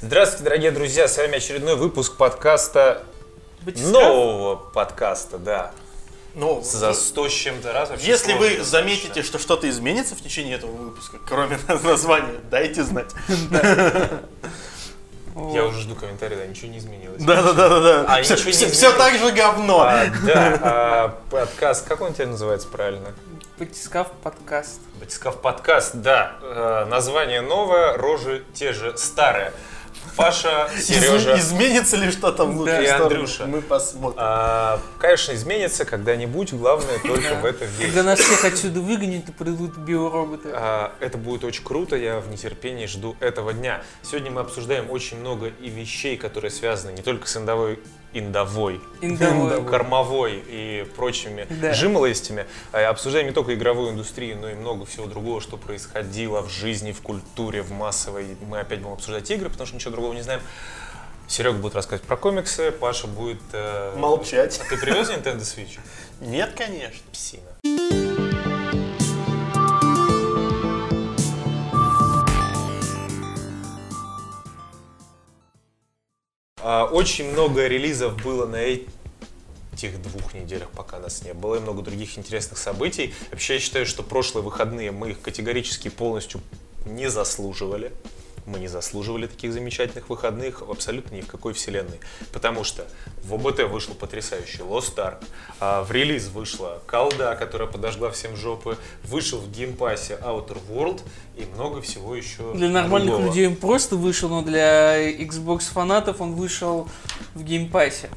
Здравствуйте, дорогие друзья, с вами очередной выпуск подкаста, Батискаф? нового подкаста, да, Ну, за сто с чем-то раз. вообще если сложно вы заметите, что что-то изменится в течение этого выпуска, кроме названия, дайте знать. Я уже жду комментарий, да, ничего не изменилось. Да-да-да-да. А, Все, ничего не все изменилось. так же говно. А, да, а, подкаст, как он теперь называется правильно? Батискаф подкаст. Батискаф подкаст, да. Э, название новое, рожи те же старые. Паша, Из- Сережа. изменится ли что-то в лучшую И сторону? Андрюша. Мы посмотрим. А, конечно, изменится когда-нибудь, главное только в это верить. Когда нас всех отсюда выгонят и придут биороботы. А, Это будет очень круто, я в нетерпении жду этого дня. Сегодня мы обсуждаем очень много и вещей, которые связаны не только с индовой, индовой, Индовой. кормовой и прочими Да. жимолостями. А, Обсуждаем не только игровую индустрию, но и много всего другого, что происходило в жизни, в культуре, в массовой. Мы опять будем обсуждать игры, потому что ничего другого не знаем. Серега будет рассказывать про комиксы, Паша будет... э, Молчать. Ты привез Nintendo Switch? Нет, конечно. Псина. Очень много релизов было на этих двух неделях, пока нас не было, и много других интересных событий. Вообще, я считаю, что прошлые выходные мы их категорически полностью не заслуживали. Мы не заслуживали таких замечательных выходных абсолютно ни в какой вселенной. Потому что в ОБТ вышел потрясающий Lost Ark, а в релиз вышла Колда, которая подожгла всем жопы, вышел в Game Pass е Outer Worlds и много всего еще Для нормальных другого. людей он просто вышел, но для Xbox фанатов он вышел в Game Pass е.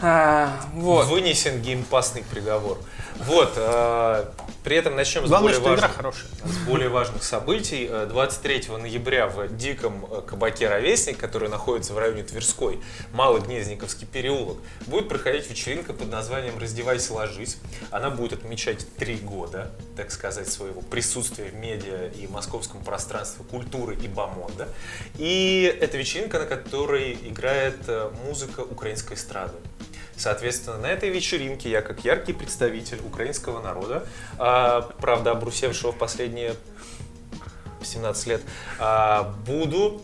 А, вот. Вынесен геймпасный приговор. Вот, а, при этом начнем с более, важных, с более важных событий. Э, 23 ноября в диком э, кабаке «Ровесник», который находится в районе Тверской, Малый Гнезниковский переулок, будет проходить вечеринка под названием «Раздевайся, ложись». Она будет отмечать три года, так сказать, своего присутствия в медиа и московском пространстве культуры и бомонда. И это вечеринка, на которой играет э, музыка украинской эстрады. Соответственно, на этой вечеринке я, как яркий представитель украинского народа, а, правда, обрусевшего в последние 17 лет, а, буду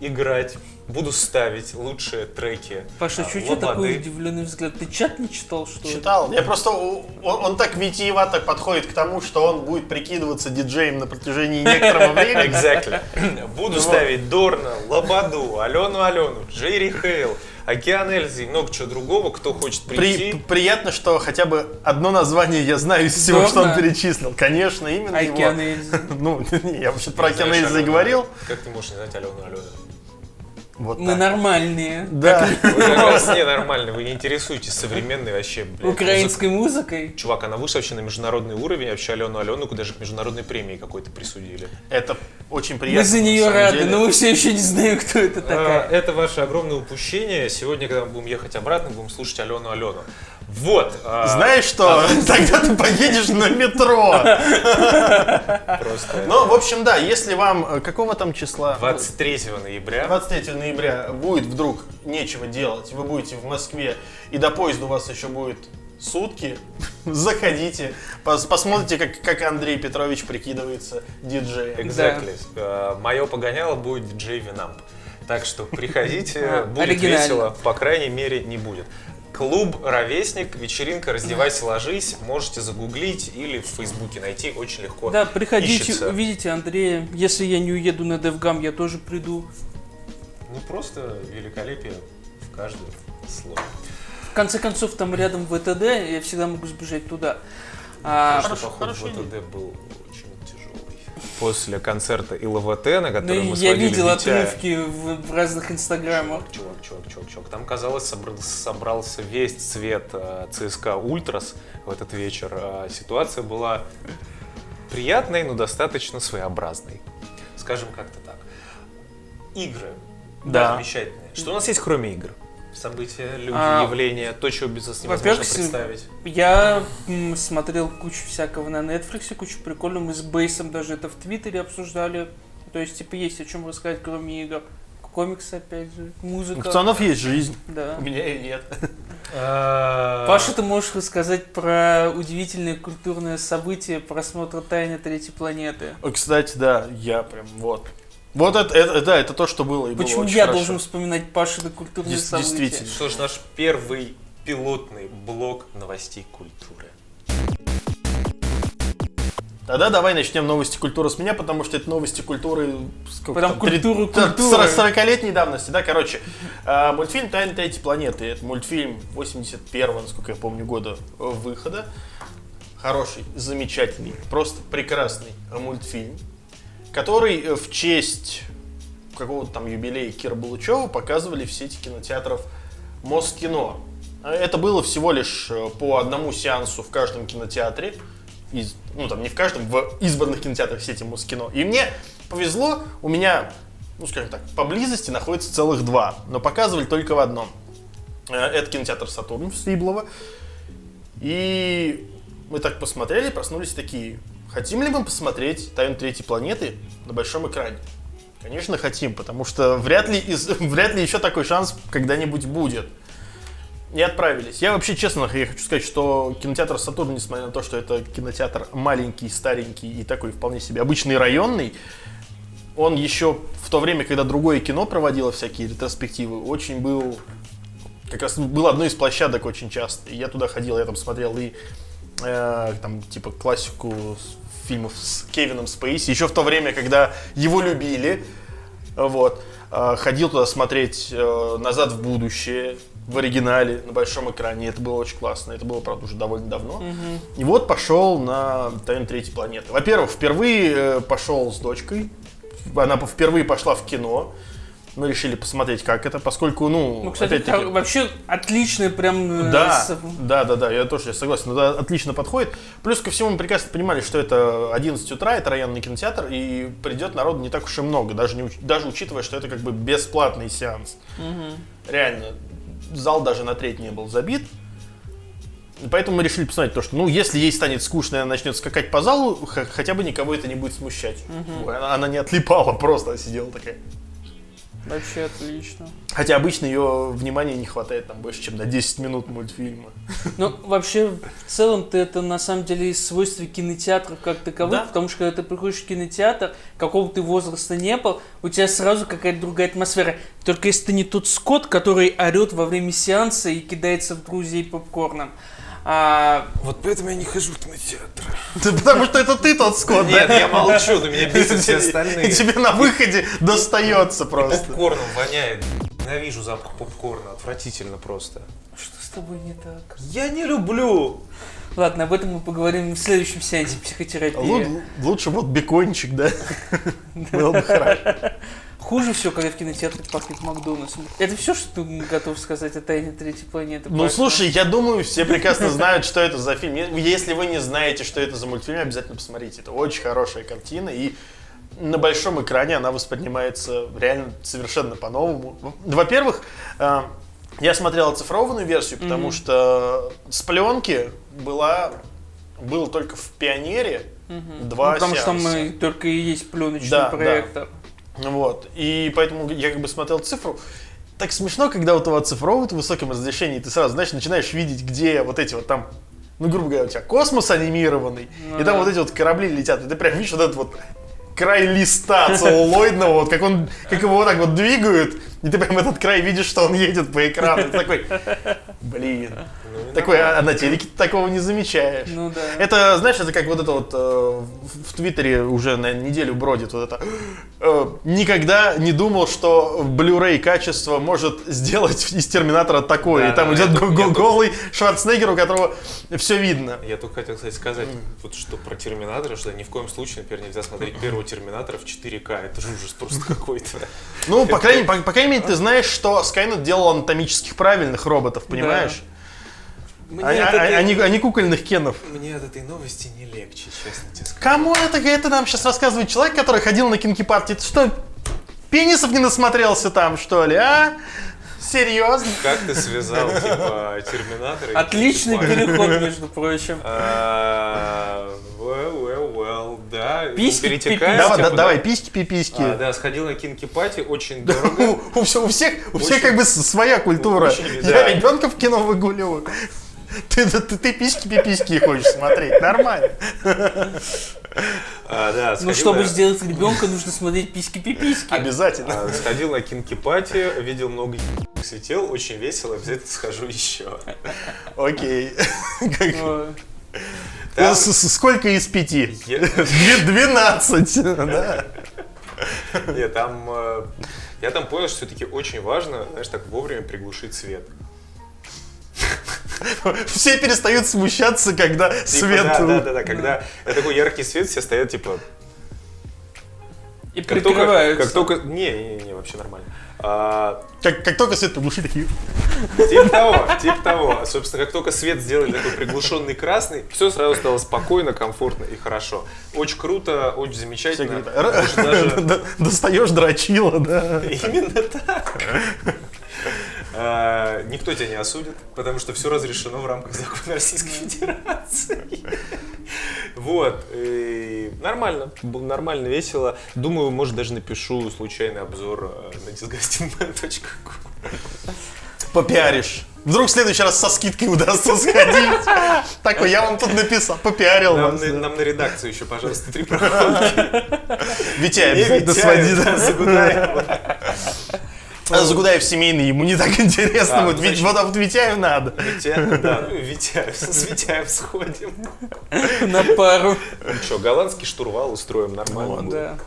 играть, буду ставить лучшие треки Паша, а, что такой Лободы. удивленный взгляд? Ты чат не читал, что ли? Читал. Я просто... Он, он так витиевато подходит к тому, что он будет прикидываться диджеем на протяжении некоторого времени. Exactly. Буду Вот. ставить Дорна, Лободу, Алену Алену, Джерри Хейл, Океан Эльзы и много чего другого, кто хочет При- прийти. приятно, что хотя бы одно название я знаю из всего, что он Дорна. перечислил. Конечно, именно его. Океан Эльзы. Ну, не, я вообще про Океан Эльзы говорил. Как ты можешь не знать Алену Алену? Вот Мы так. нормальные. Да. Вы как раз ненормальны, вы не интересуетесь современной вообще, блядь, Украинской музыкой. музыкой. Чувак, она вышла вообще на международный уровень, вообще Алену Алену даже к международной премии какой-то присудили. Это очень приятно. Мы за нее рады, деле. но мы все еще не знаем, кто это А, такая. Это ваше огромное упущение. Сегодня, когда мы будем ехать обратно, будем слушать Алену Алену. Вот. а, Знаешь что? Тогда ты поедешь на метро. Просто Ну, в общем, да, если вам э, какого там числа? 23 ноября. 23 ноября будет вдруг нечего делать, вы будете в Москве, и до поезда у вас еще будет сутки, заходите, пос- посмотрите, как, как Андрей Петрович прикидывается диджеем. Exactly. Мое погоняло будет диджей Винамп. Так что приходите, А, будет весело, по крайней мере, не будет. Клуб «Ровесник», вечеринка «Раздевайся, ложись». Можете загуглить или в Фейсбуке найти, очень легко Да, приходите, ищется. увидите Андрея. Если я не уеду на DevGam, я тоже приду. Ну, просто великолепие в каждом слове. В конце концов, там рядом ВТД, я всегда могу сбежать туда. А, Что, Хорошо, хорошая ВТД был. После концерта ИЛВТ, на ну, который мы я видел Витя- отрывки в, в разных инстаграмах. Чувак, чувак, чувак, чувак. Там, казалось, собр- собрался весь цвет э, ЦСКА Ультрас в этот вечер. А Ситуация была приятной, но достаточно своеобразной. Скажем как-то так. Игры. Да. Замечательные. Что у нас есть кроме игр? События, люди, А, явления, то, чего без нас невозможно представить. Я м, смотрел кучу всякого на Netflix, кучу прикольного. Мы с Бейсом даже это в Твиттере обсуждали. То есть, типа, есть о чем рассказать, кроме игр. Комиксы, опять же, У музыка. пацанов есть жизнь, Да. у меня ее нет. Паша, ты можешь рассказать про удивительное культурное событие просмотра «Тайны третьей планеты». Кстати, да, я прям вот. Вот это, это, да, это то, что было. И было Почему очень я хорошо. должен вспоминать Пашины культурные Дес- события? действительно. Что ж, наш первый пилотный блок новостей культуры. Тогда давай начнем новости культуры с меня, потому что это новости культуры... Сколько Потому там, культуру т- культуры. 40-летней давности, да, короче. э, мультфильм «Тайны третьей планеты». Это мультфильм 81-го, насколько я помню, года выхода. Хороший, замечательный, просто прекрасный мультфильм, который э, в честь какого-то там юбилея Кира Булычева показывали в сети кинотеатров Москино. Э, Это было всего лишь э, по одному сеансу в каждом кинотеатре. Из, ну, там не в каждом, в избранных кинотеатрах сети Москино. И мне повезло, у меня, ну, скажем так, поблизости находится целых два, но показывали только в одном. Э, Это кинотеатр Сатурн в Свиблово. И мы так посмотрели, проснулись такие, хотим ли мы посмотреть «Тайну третьей планеты» на большом экране? Конечно, хотим, потому что вряд ли, из, вряд ли еще такой шанс когда-нибудь будет. И отправились. Я вообще, честно, я хочу сказать, что кинотеатр Сатурн, несмотря на то, что это кинотеатр маленький, старенький и такой вполне себе обычный районный, он еще в то время, когда другое кино проводило всякие ретроспективы, очень был как раз был одной из площадок очень часто. И я туда ходил, я там смотрел и э, там типа классику фильмов с Кевином Спейси, еще в то время, когда его любили. Вот. Э, ходил туда смотреть э, «Назад в будущее» в оригинале на большом экране. Это было очень классно. Это было, правда, уже довольно давно. И вот пошел на «Тайну третьей планеты». Во-первых, впервые э, пошел с дочкой. Она впервые пошла в кино. Мы решили посмотреть, как это, поскольку, ну, Ну, кстати, опять-таки- вообще отличный прям... э, да, да, да, да, я тоже согласен, это отлично подходит. Плюс ко всему мы прекрасно понимали, что это 11 утра, это районный кинотеатр, и придет народу не так уж и много, даже, не, даже учитывая, что это как бы бесплатный сеанс. Реально, зал даже на треть не был забит. Поэтому мы решили посмотреть то, что, ну, если ей станет скучно, и она начнет скакать по залу, хотя бы никого это не будет смущать. Ой, Она, она не отлипала, просто сидела такая. Вообще отлично. Хотя обычно ее внимания не хватает там больше, чем на 10 минут мультфильма. Ну, вообще, в целом-то это на самом деле свойство кинотеатров как таковых, Да. потому что когда ты приходишь в кинотеатр, какого ты возраста не был, у тебя сразу какая-то другая атмосфера. Только если ты не тот скот, который орет во время сеанса и кидается в друзей попкорном. А, Вот поэтому я не хожу в кинотеатр. Да Потому что это ты тот скот, да? Нет, я молчу, но меня бесят все И остальные. тебе на выходе достается просто. Попкорном воняет. Ненавижу запах попкорна, отвратительно просто. что с тобой не так? Я не люблю. Ладно, об этом мы поговорим в следующем сеансе психотерапии. Лу- Лучше вот бекончик, да? Было бы хорошо. Хуже все, когда в кинотеатре пахнет Макдональдсом. Это все, что ты готов сказать о тайне третьей планеты? Ну, Паша? слушай, я думаю, все прекрасно знают, что это за фильм. Если вы не знаете, что это за мультфильм, обязательно посмотрите. Это очень хорошая картина, и на большом экране она воспринимается реально совершенно по-новому. Во-первых, э, я смотрел оцифрованную версию, потому Мгм. что с пленки была, был только в «Пионере» два Ну, потому что сеанса. мы только и есть пленочный Да, да. Вот. И поэтому я как бы смотрел цифру. Так смешно, когда вот его оцифровывают в высоком разрешении, ты сразу, знаешь, начинаешь видеть, где вот эти вот там, ну, грубо говоря, у тебя космос анимированный, Ну и там да. вот эти вот корабли летят, и ты прям видишь вот этот вот край листа целлулоидного, вот как он, как его вот так вот двигают, и ты прям этот край видишь, что он едет по экрану. Ты такой, блин. Такой, а на телеке ты такого не замечаешь. Ну да. Это, знаешь, это как вот это вот э, в, Твиттере уже на неделю бродит вот это. э, никогда не думал, что Blu-ray качество может сделать из Терминатора такое. Да, и там да, идет голый Шварценеггер, у которого все видно. Я только хотел, кстати, сказать, вот что про Терминатора, что ни в коем случае, например, нельзя смотреть первого Терминатора в 4К. Это же ужас просто какой-то. Ну, по крайней, по, по крайней мере, ты знаешь, что Skynet делал анатомических правильных роботов, понимаешь? Мне А, от а- этой- а не, а не кукольных кенов. Мне от этой новости не легче, честно тебе скажу. Кому это, это нам сейчас рассказывает человек, который ходил на кинки партии? Ты что, пенисов не насмотрелся там, что ли, а? Серьезно? Как ты связал, типа, Терминатора и Отличный переход, между прочим. А, Well, well, well, да. Письки, Перетекаем, Давай, типа, да- давай, письки-пиписьки. А, да, сходил на кинки пати, очень дорого. У, у у всех, у всех как бы своя культура. очень, Я да. ребенка в кино выгуливаю. Ты, ты, ты, письки-пиписьки хочешь смотреть, нормально. А, да, Ну, чтобы я- сделать ребенка, нужно смотреть письки-пиписьки. Обязательно. а, Сходил на кинки-пати, видел много ебаных светил, очень весело, обязательно схожу еще. Окей. Там- с- Сколько из пяти? Двенадцать. да. Нет, там... э, Я там понял, что все-таки очень важно, знаешь, так вовремя приглушить свет. Все перестают смущаться, когда Типа, свет... Да, да, да, да, когда такой яркий свет, все стоят, типа, И как только, как только, не, не, не, вообще нормально. А, Как, как только свет приглушить, такие... типа того, типа того. А, Собственно, как только свет сделали такой приглушенный красный, все сразу стало спокойно, комфортно и хорошо. Очень круто, очень замечательно. говорят, «Р- Может, даже Достаешь дрочила, да. именно так. А, Никто тебя не осудит, потому что все разрешено в рамках закона Российской Федерации. Вот. и Нормально. Было Нормально, весело. Думаю, может, даже напишу случайный обзор э, на disgustingman.com. Попиаришь. Вдруг в следующий раз со скидкой удастся сходить. Такой, я вам тут написал, попиарил Нам, вас. на, да. нам на редакцию еще, пожалуйста, три проходки. Витя обязательно своди. Витяев. А Загудаев семейный, ему не так интересно. А, Вот ну, вот вот Витяю надо. Витя, да, ну Витяев, с Витяев сходим. На пару. Ну что, голландский штурвал устроим нормально. будет. Да.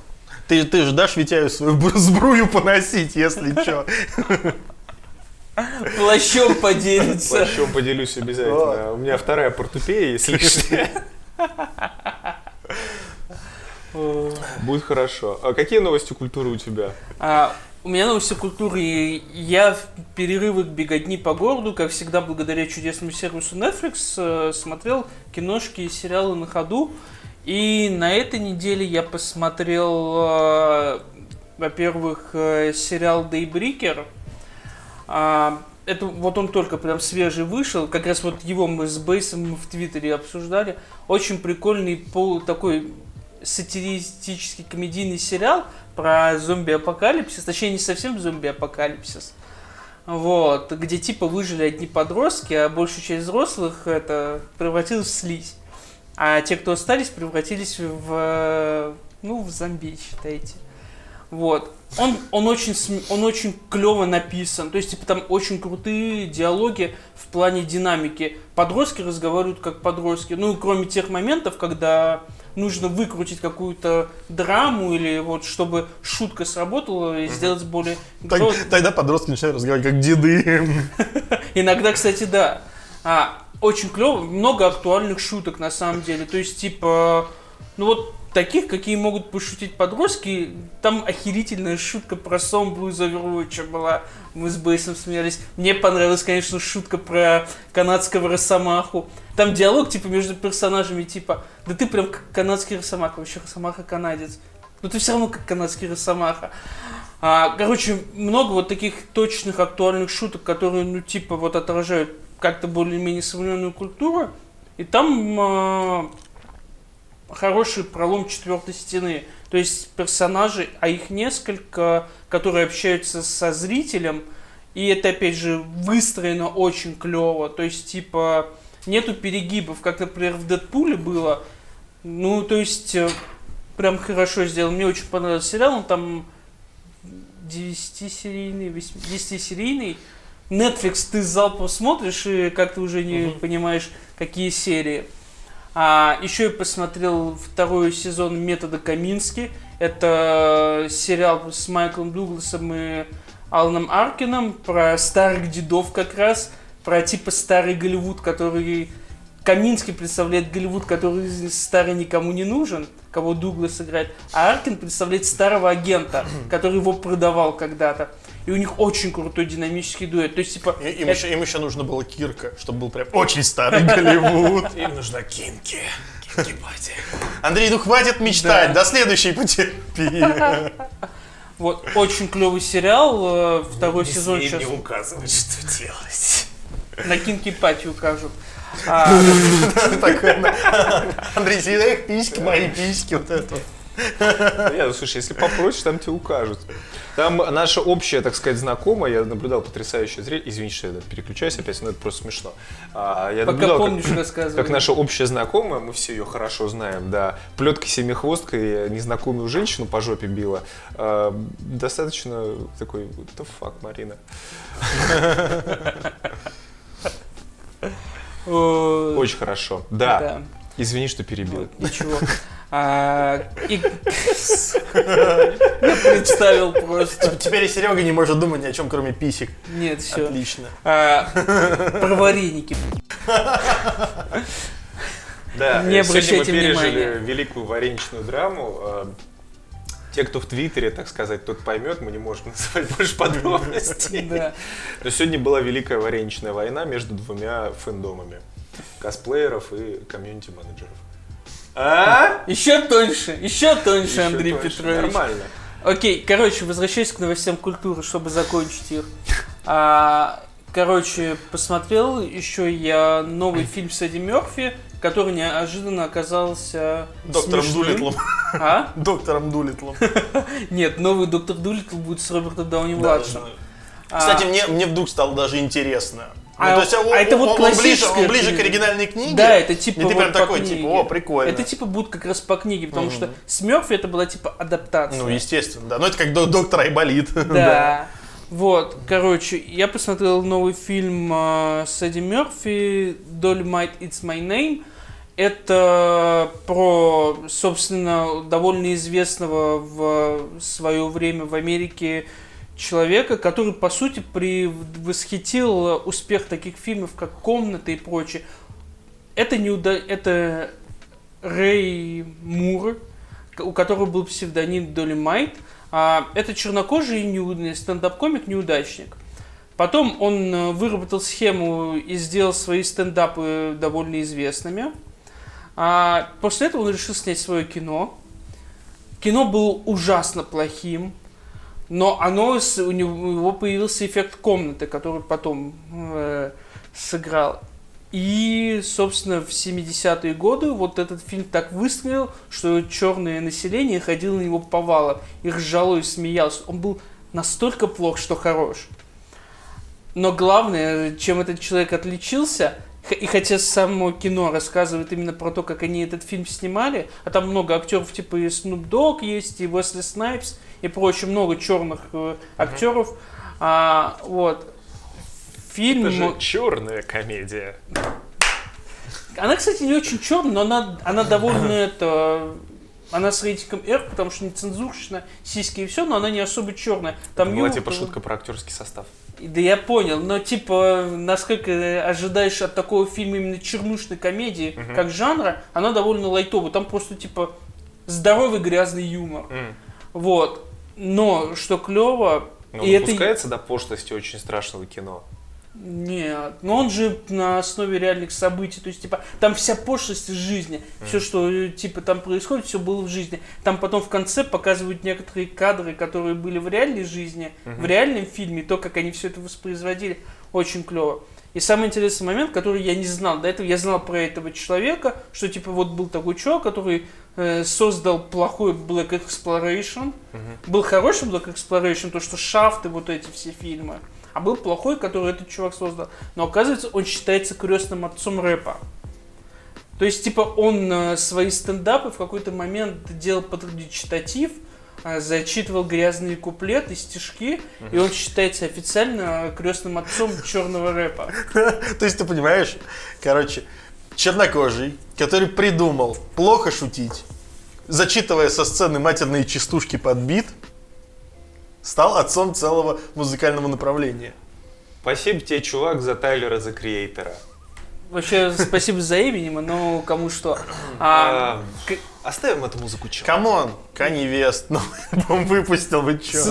Ты, ты же дашь Витяю свою бр- сбрую поносить, если что. Плащом поделится. Плащом поделюсь обязательно. У меня вторая портупея, если лишняя. Будет хорошо. А какие новости культуры у тебя? А, у меня новости культуры. Я в перерывы к беготни по городу, как всегда, благодаря чудесному сервису Netflix, э, смотрел киношки и сериалы на ходу. И на этой неделе я посмотрел, э, во-первых, э, сериал Daybreaker. А, это вот он только прям свежий вышел. Как раз вот его мы с Бейсом в Твиттере обсуждали. Очень прикольный пол такой сатиристический комедийный сериал про зомби-апокалипсис. Точнее, не совсем зомби-апокалипсис. Вот, где типа выжили одни подростки, а большая часть взрослых это превратилась в слизь. А те, кто остались, превратились в, ну, в зомби, считайте. Вот. Он, он, очень, он очень клево написан. То есть, типа, там очень крутые диалоги в плане динамики. Подростки разговаривают как подростки. Ну, кроме тех моментов, когда нужно выкрутить какую-то драму или вот, чтобы шутка сработала и сделать более... Тогда подростки начинают разговаривать как деды. Иногда, кстати, да. А, очень клево, много актуальных шуток на самом деле. То есть, типа, ну вот таких, какие могут пошутить подростки. Там охерительная шутка про Сомбру из Overwatch была. Мы с Бейсом смеялись. Мне понравилась, конечно, шутка про канадского Росомаху. Там диалог, типа, между персонажами, типа, да ты прям как канадский Росомаха, вообще Росомаха канадец. Но ты все равно как канадский Росомаха. А, короче, много вот таких точных актуальных шуток, которые, ну, типа, вот отражают как-то более-менее современную культуру. И там а, хороший пролом четвертой стены. То есть персонажи, а их несколько, которые общаются со зрителем, и это, опять же, выстроено очень клево. То есть, типа, нету перегибов, как, например, в Дэдпуле было. Ну, то есть, э, прям хорошо сделан. Мне очень понравился сериал. Он там 10-серийный, 10-серийный. Netflix ты залпом смотришь и как-то уже не Мгм. понимаешь, какие серии. А, еще я посмотрел второй сезон «Метода Камински». Это сериал с Майклом Дугласом и Аланом Аркином про старых дедов как раз, про типа старый Голливуд, который... Каминский представляет Голливуд, который старый никому не нужен, кого Дуглас играет, а Аркин представляет старого агента, который его продавал когда-то. И у них очень крутой динамический дуэт. То есть, типа, И- Им это- еще, им еще нужно было Кирка, чтобы был прям очень старый Голливуд. Им нужна кинки. Кинки. Андрей, ну хватит мечтать, до следующей потерпи. Вот, очень клевый сериал. э, Второй Не сезон сейчас мне указывать, что делать. на Кинки Пати укажут. А, Андрей, сидит, эх, письки, мои письки, вот это. Нет, ну, слушай, если попросишь, там тебе укажут. Там наша общая, так сказать, знакомая, я наблюдал потрясающее зрелище. Извините, что я переключаюсь опять, но это просто смешно. А, я Пока как- помнишь, рассказывай. как наша общая знакомая, мы все ее хорошо знаем, да, плеткой семихвосткой незнакомую женщину по жопе била. А, достаточно такой, what the fuck, Марина. Очень хорошо. Да. да. Извини, что перебил. Вот, ничего. А, и- Я представил просто. Теперь и Серега не может думать ни о чем, кроме писек. Нет, все. Отлично. Про вареники. Да, Не э, сегодня обращайте мы пережили внимания. великую вареничную драму. Э, Те, кто в Твиттере, так сказать, тот поймет, мы не можем называть больше подробностей. Да. Но сегодня была великая вареничная война между двумя фэндомами. Косплееров и комьюнити-менеджеров. А? Еще тоньше, еще тоньше, Ещё Андрей тоньше. Петрович. Нормально. Окей, короче, возвращаясь к новостям культуры, чтобы закончить их. А, короче, посмотрел еще я новый фильм с Эдди Мерфи, который неожиданно оказался Доктором смешным. Дулитлом. А? Доктором Дулитлом. Нет, новый Доктор Дулитл будет с Робертом Дауни Да, младшим. знаю. А, Кстати, мне, мне вдруг стало даже интересно. Ну, А- то есть он, а это вот он- он ближе, он ближе к оригинальной книге. Да, это типа И ты вот прям такой, книге. типа, о, прикольно. Это типа будет как раз по книге, потому Мгм. что с Мерфи это была типа адаптация. Ну, естественно, да. Ну, это как до- доктор Айболит. Да. Вот, короче, я посмотрел новый фильм э, с Эдди Мерфи, Dolomite It's My Name. Это про, собственно, довольно известного в свое время в Америке человека, который, по сути, превосхитил успех таких фильмов, как «Комната» и прочее. Это, не уда... это Рэй Мур, у которого был псевдоним Долимайт. А, это чернокожий неудачник, стендап-комик-неудачник. Потом он э, выработал схему и сделал свои стендапы довольно известными. А после этого он решил снять свое кино. Кино было ужасно плохим, но оно, у него появился эффект комнаты, который потом э, сыграл. И, собственно, в 70-е годы вот этот фильм так выстрелил, что черное население ходило на него по валам, и ржало и смеялось. Он был настолько плох, что хорош. Но главное, чем этот человек отличился, и хотя само кино рассказывает именно про то, как они этот фильм снимали, а там много актеров, типа и Snoop Dogg есть, и Уэсли Снайпс, и прочее, много черных э, актеров. А, вот. Фильм... Это же черная комедия. Она, кстати, не очень черная, но она, она довольно это... Она с рейтингом R, потому что нецензурщина, сиськи и все, но она не особо черная. Там Была юмор типа шутка про актерский состав. Да я понял, но типа, насколько ожидаешь от такого фильма именно чернушной комедии, как жанра, она довольно лайтовая. Там просто типа здоровый грязный юмор. М. Вот. Но что клево, Но и это... допускается до пошлости очень страшного кино. Нет, но он же на основе реальных событий, то есть, типа, там вся пошлость из жизни, все, что, э, типа, там происходит, все было в жизни. Там потом в конце показывают некоторые кадры, которые были в реальной жизни, в реальном фильме, то, как они все это воспроизводили, очень клево. И самый интересный момент, который я не знал, до этого я знал про этого человека, что, типа, вот был такой чувак, который э, создал плохой Black Exploration, был хороший Black Exploration, то, что шафты, вот эти все фильмы, а был плохой, который этот чувак создал. Но оказывается, он считается крестным отцом рэпа. То есть, типа, он э, свои стендапы в какой-то момент делал под речитатив, зачитывал грязные куплеты, стишки, и он считается официально крестным отцом черного рэпа. То есть ты понимаешь, короче, чернокожий, который придумал плохо шутить, зачитывая со сцены матерные частушки под бит, стал отцом целого музыкального направления. Спасибо тебе, чувак, за Тайлера, за Креатора. Вообще, спасибо за Эминема, но кому что. А, А, к- Оставим эту музыку чё? Come on, Kanye West новый альбом выпустил, вы чё?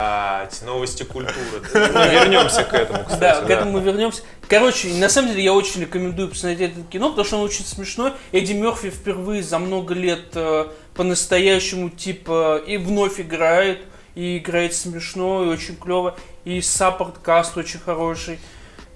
А, новости культуры. Мы вернемся к этому, кстати. Да, к этому мы вернемся. Короче, на самом деле я очень рекомендую посмотреть это кино, потому что оно очень смешное. Эдди Мерфи впервые за много лет э, по-настоящему типа и вновь играет, и играет смешно, и очень клево, и саппорт каст очень хороший.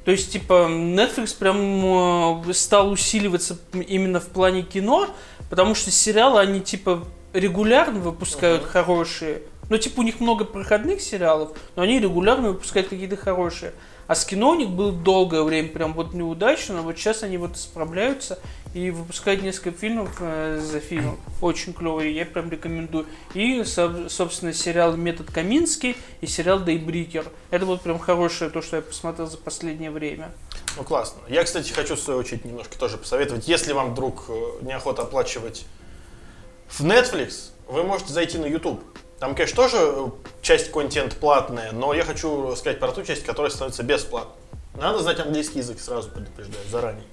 То есть, типа, Netflix прям э, стал усиливаться именно в плане кино, потому что сериалы, они, типа, регулярно выпускают хорошие. Ну, типа, у них много проходных сериалов, но они регулярно выпускают какие-то хорошие. А с кино у них было долгое время прям вот неудачно, но вот сейчас они вот справляются и выпускают несколько фильмов э, за фильмом. Очень клевые, я прям рекомендую. И, со- собственно, сериал «Метод Каминский» и сериал «Дейбрикер». Это вот прям хорошее то, что я посмотрел за последнее время. Ну, классно. Я, кстати, хочу, в свою очередь, немножко тоже посоветовать. Если вам вдруг э, неохота оплачивать в Netflix, вы можете зайти на YouTube. Там, конечно, тоже часть контент платная, но я хочу сказать про ту часть, которая становится бесплатной. Надо знать английский язык, сразу предупреждаю, заранее.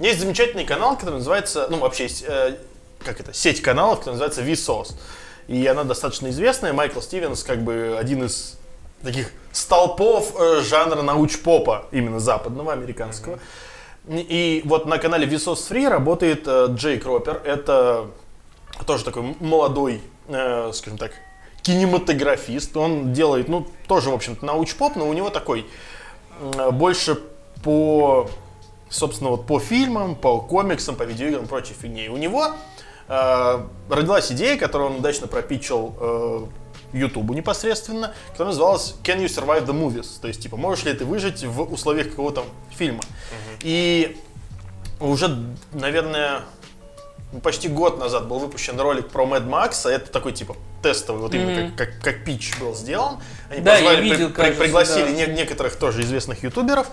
Есть замечательный канал, который называется, ну, вообще есть, э, как это, сеть каналов, которая называется Vsauce. И она достаточно известная. Майкл Стивенс, как бы, один из таких столпов э, жанра науч-попа, именно западного, американского. И вот на канале Vsauce Free работает э, Джейк Ропер. Это тоже такой молодой, э, скажем так, кинематографист. Он делает, ну, тоже, в общем-то, науч-поп, но у него такой больше по, собственно, вот по фильмам, по комиксам, по видеоиграм и прочей фигне. И у него э, родилась идея, которую он удачно пропичил э, Ютубу непосредственно, которая называлась Can you survive the movies? То есть, типа, можешь ли ты выжить в условиях какого-то фильма? И уже, наверное, почти год назад был выпущен ролик про Max, а это такой типа тестовый, вот именно Мгм. как, как, как пич был сделан. Они Да, я позвали, видел, при- кажется, пригласили да. не- некоторых тоже известных ютуберов,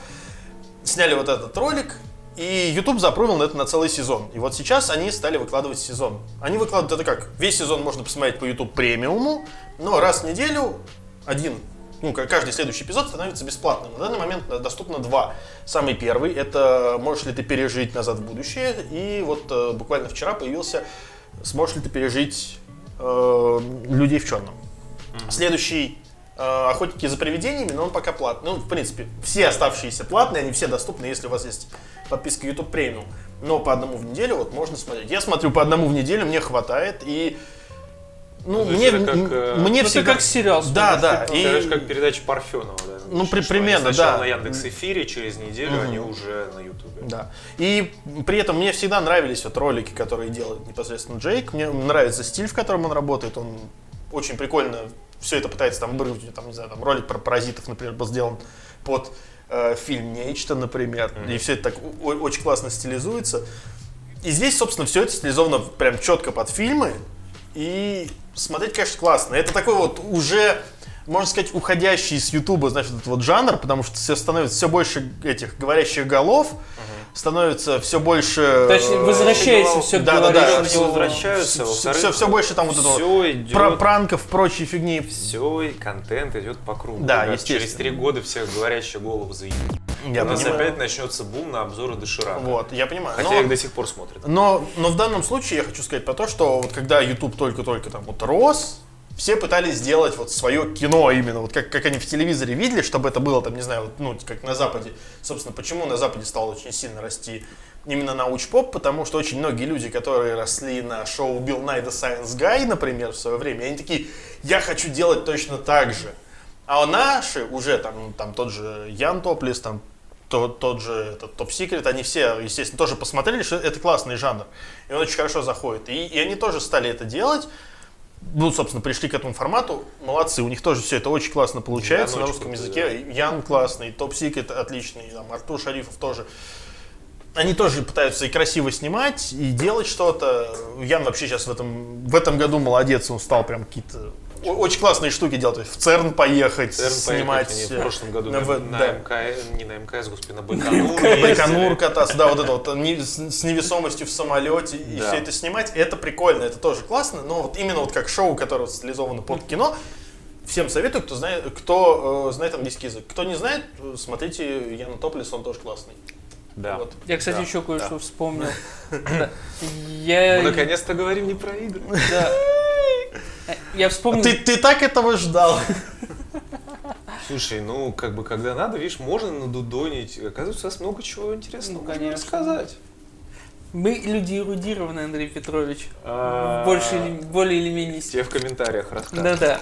сняли вот этот ролик, и YouTube запрыгнул на это на целый сезон. И вот сейчас они стали выкладывать сезон. Они выкладывают это как? Весь сезон можно посмотреть по YouTube премиуму, но раз в неделю один, ну, каждый следующий эпизод становится бесплатным. На данный момент доступно два. Самый первый – это «Можешь ли ты пережить назад в будущее?» И вот э, буквально вчера появился «Сможешь ли ты пережить э, людей в черном?» Следующий э, «Охотники за привидениями», но он пока платный. Ну, в принципе, все оставшиеся платные, они все доступны, если у вас есть подписка YouTube Premium. Но по одному в неделю вот можно смотреть. Я смотрю по одному в неделю, мне хватает, и ну, есть мне, это как, э, мне Ну, всегда... как сериал Да, да, типа. и- Это же как передача Парфенова, да? Ну, при- примерно, да. на Яндекс Эфире, через неделю Мгм. они уже на Ютубе. Да. И при этом мне всегда нравились вот ролики, которые делает непосредственно Джейк. Мне нравится стиль, в котором он работает. Он очень прикольно все это пытается там вырвать. Там, не знаю, там ролик про паразитов, например, был сделан под э, фильм «Нечто», например. И все это так о- очень классно стилизуется. И здесь, собственно, все это стилизовано прям четко под фильмы. И смотреть, конечно, классно. Это такой вот уже, можно сказать, уходящий с Ютуба, значит, этот вот жанр, потому что все становится все больше этих говорящих голов, становится все больше... То есть э, возвращается все к да, да, да, все- возвращаются, во-вторых, все, все больше там вот этого все идет, пра- пранков, прочей фигни. все, и контент идет по кругу. Да, Ребят, естественно. Через три года всех говорящих голов заедут. Я У нас понимаю. опять начнется бум на обзоры доширака. Вот, я понимаю. Хотя Но- их до сих пор смотрят. Но, но в данном случае я хочу сказать про то, что вот когда YouTube только-только там вот рос, все пытались сделать вот свое кино именно, вот как, как они в телевизоре видели, чтобы это было там, не знаю, вот, ну, как на Западе. Собственно, почему на Западе стало очень сильно расти именно науч-поп, потому что очень многие люди, которые росли на шоу Bill Nye the Science Guy, например, в свое время, они такие, я хочу делать точно так же. А наши уже, там, там тот же Ян Топлис, там тот, тот же этот, Топ Секрет, они все, естественно, тоже посмотрели, что это классный жанр. И он очень хорошо заходит. И, и они тоже стали это делать. Ну, собственно, пришли к этому формату. Молодцы, у них тоже все это очень классно получается Ян на русском языке. Ян классный, Топ Секрет отличный, там, Артур Шарифов тоже. Они тоже пытаются и красиво снимать, и делать что-то. Ян вообще сейчас в этом, в этом году молодец, он стал прям какие-то очень классные штуки делать. То есть в ЦЕРН поехать, ЦЕРН снимать. поехать, в прошлом году на на, на да. МК, не на МКС, господи, на Байконур. Байконур ездили. кататься, да, вот это вот с, невесомостью в самолете и все это снимать, это прикольно, это тоже классно, но вот именно вот как шоу, которое стилизовано под кино, всем советую, кто знает, кто э, знает английский язык. Кто не знает, э, смотрите Яна Топлис, он тоже классный. Да. Вот. Я, кстати, Да, еще кое-что да. вспомнил. Да. Я, Мы наконец-то говорим не про игры. да. Я вспомнил... Ты, ты так этого ждал. Слушай, ну, как бы, когда надо, видишь, можно надудонить. Оказывается, у нас много чего интересного Ну, можно конечно. рассказать. Мы люди эрудированные, Андрей Петрович. А, Больше или, более или менее. Тебе в комментариях расскажут. Да-да.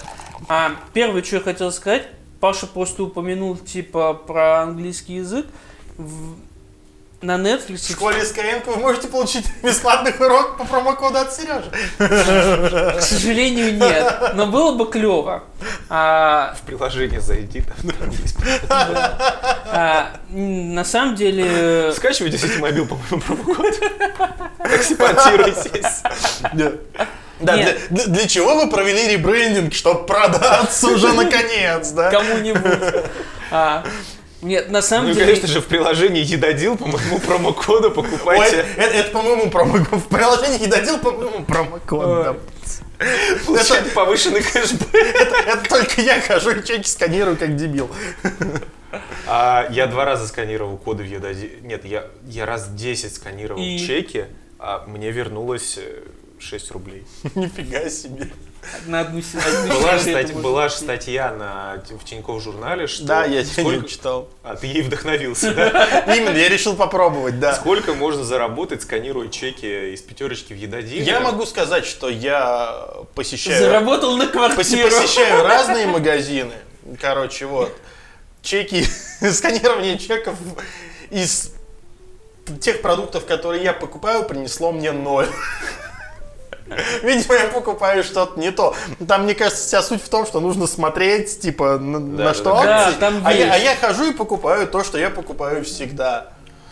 А первое, что я хотел сказать, Паша просто упомянул типа про английский язык. В- на Netflix... В школе Skyeng вы можете получить бесплатный урок по промокоду от Сережи. К сожалению, нет. Но было бы клево. А, В приложение зайди, там есть. а, на самом деле... Скачивайте сети мобил, по-моему, промокод. Экспортируйтесь. Да. Да, для, для- для чего вы провели ребрендинг, чтобы продаться уже наконец, да? Кому-нибудь. А, нет, на самом Ну деле... конечно же, в приложении Едодил по моему промокоду Ой, покупайте. это, это, по-моему, промокод. В приложении недодел, по-моему, промокод. да. Получаете повышенный кэшбэк. Это, это только я хожу и чеки сканирую, как дебил. А, я два раза сканировал коды в Едодил. Нет, я, я раз 10 сканировал И? чеки, а мне вернулось э, 6 рублей. Нифига себе. На одну, одну Была можно была же статья на, в Тинькофф журнале, что Да, я сколько... не читал. А, ты ей вдохновился, да? Именно, я решил попробовать, да. Сколько можно заработать, сканируя чеки из пятерочки в Едодиле? Я могу сказать, что я посещаю... Заработал на квартиру. посещаю разные магазины. Короче, вот. Чеки, сканирование чеков из тех продуктов, которые я покупаю, принесло мне ноль. Видимо, я покупаю что-то не то. Там, мне кажется, вся суть в том, что нужно смотреть, типа, на, на да, что да. Да, акции. там а, я, а я хожу и покупаю то, что я покупаю всегда.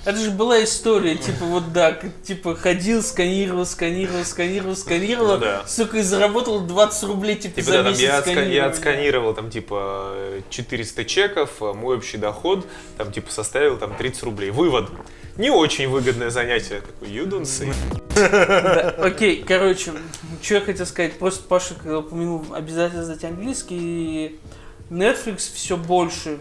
Это же была история, типа вот да, типа ходил, сканировал, сканировал, сканировал, сканировал, Ну да. сука, и заработал 20 рублей, типа, Типа, за да, там месяц я, я отсканировал там типа э, 400 чеков, а мой общий доход там типа составил там 30 рублей. Вывод. Не очень выгодное занятие. Такой, say. Да, окей, короче, что я хотел сказать, просто Паша когда упомянул обязательно знать английский, и Netflix все больше,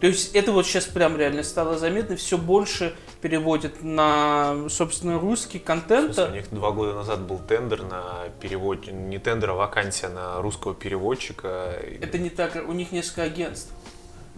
то есть это вот сейчас прям реально стало заметно, все больше переводит на, собственно, русский У контента. них два года назад был тендер на перевод, не тендер, а вакансия на русского переводчика. Это не так, у них несколько агентств.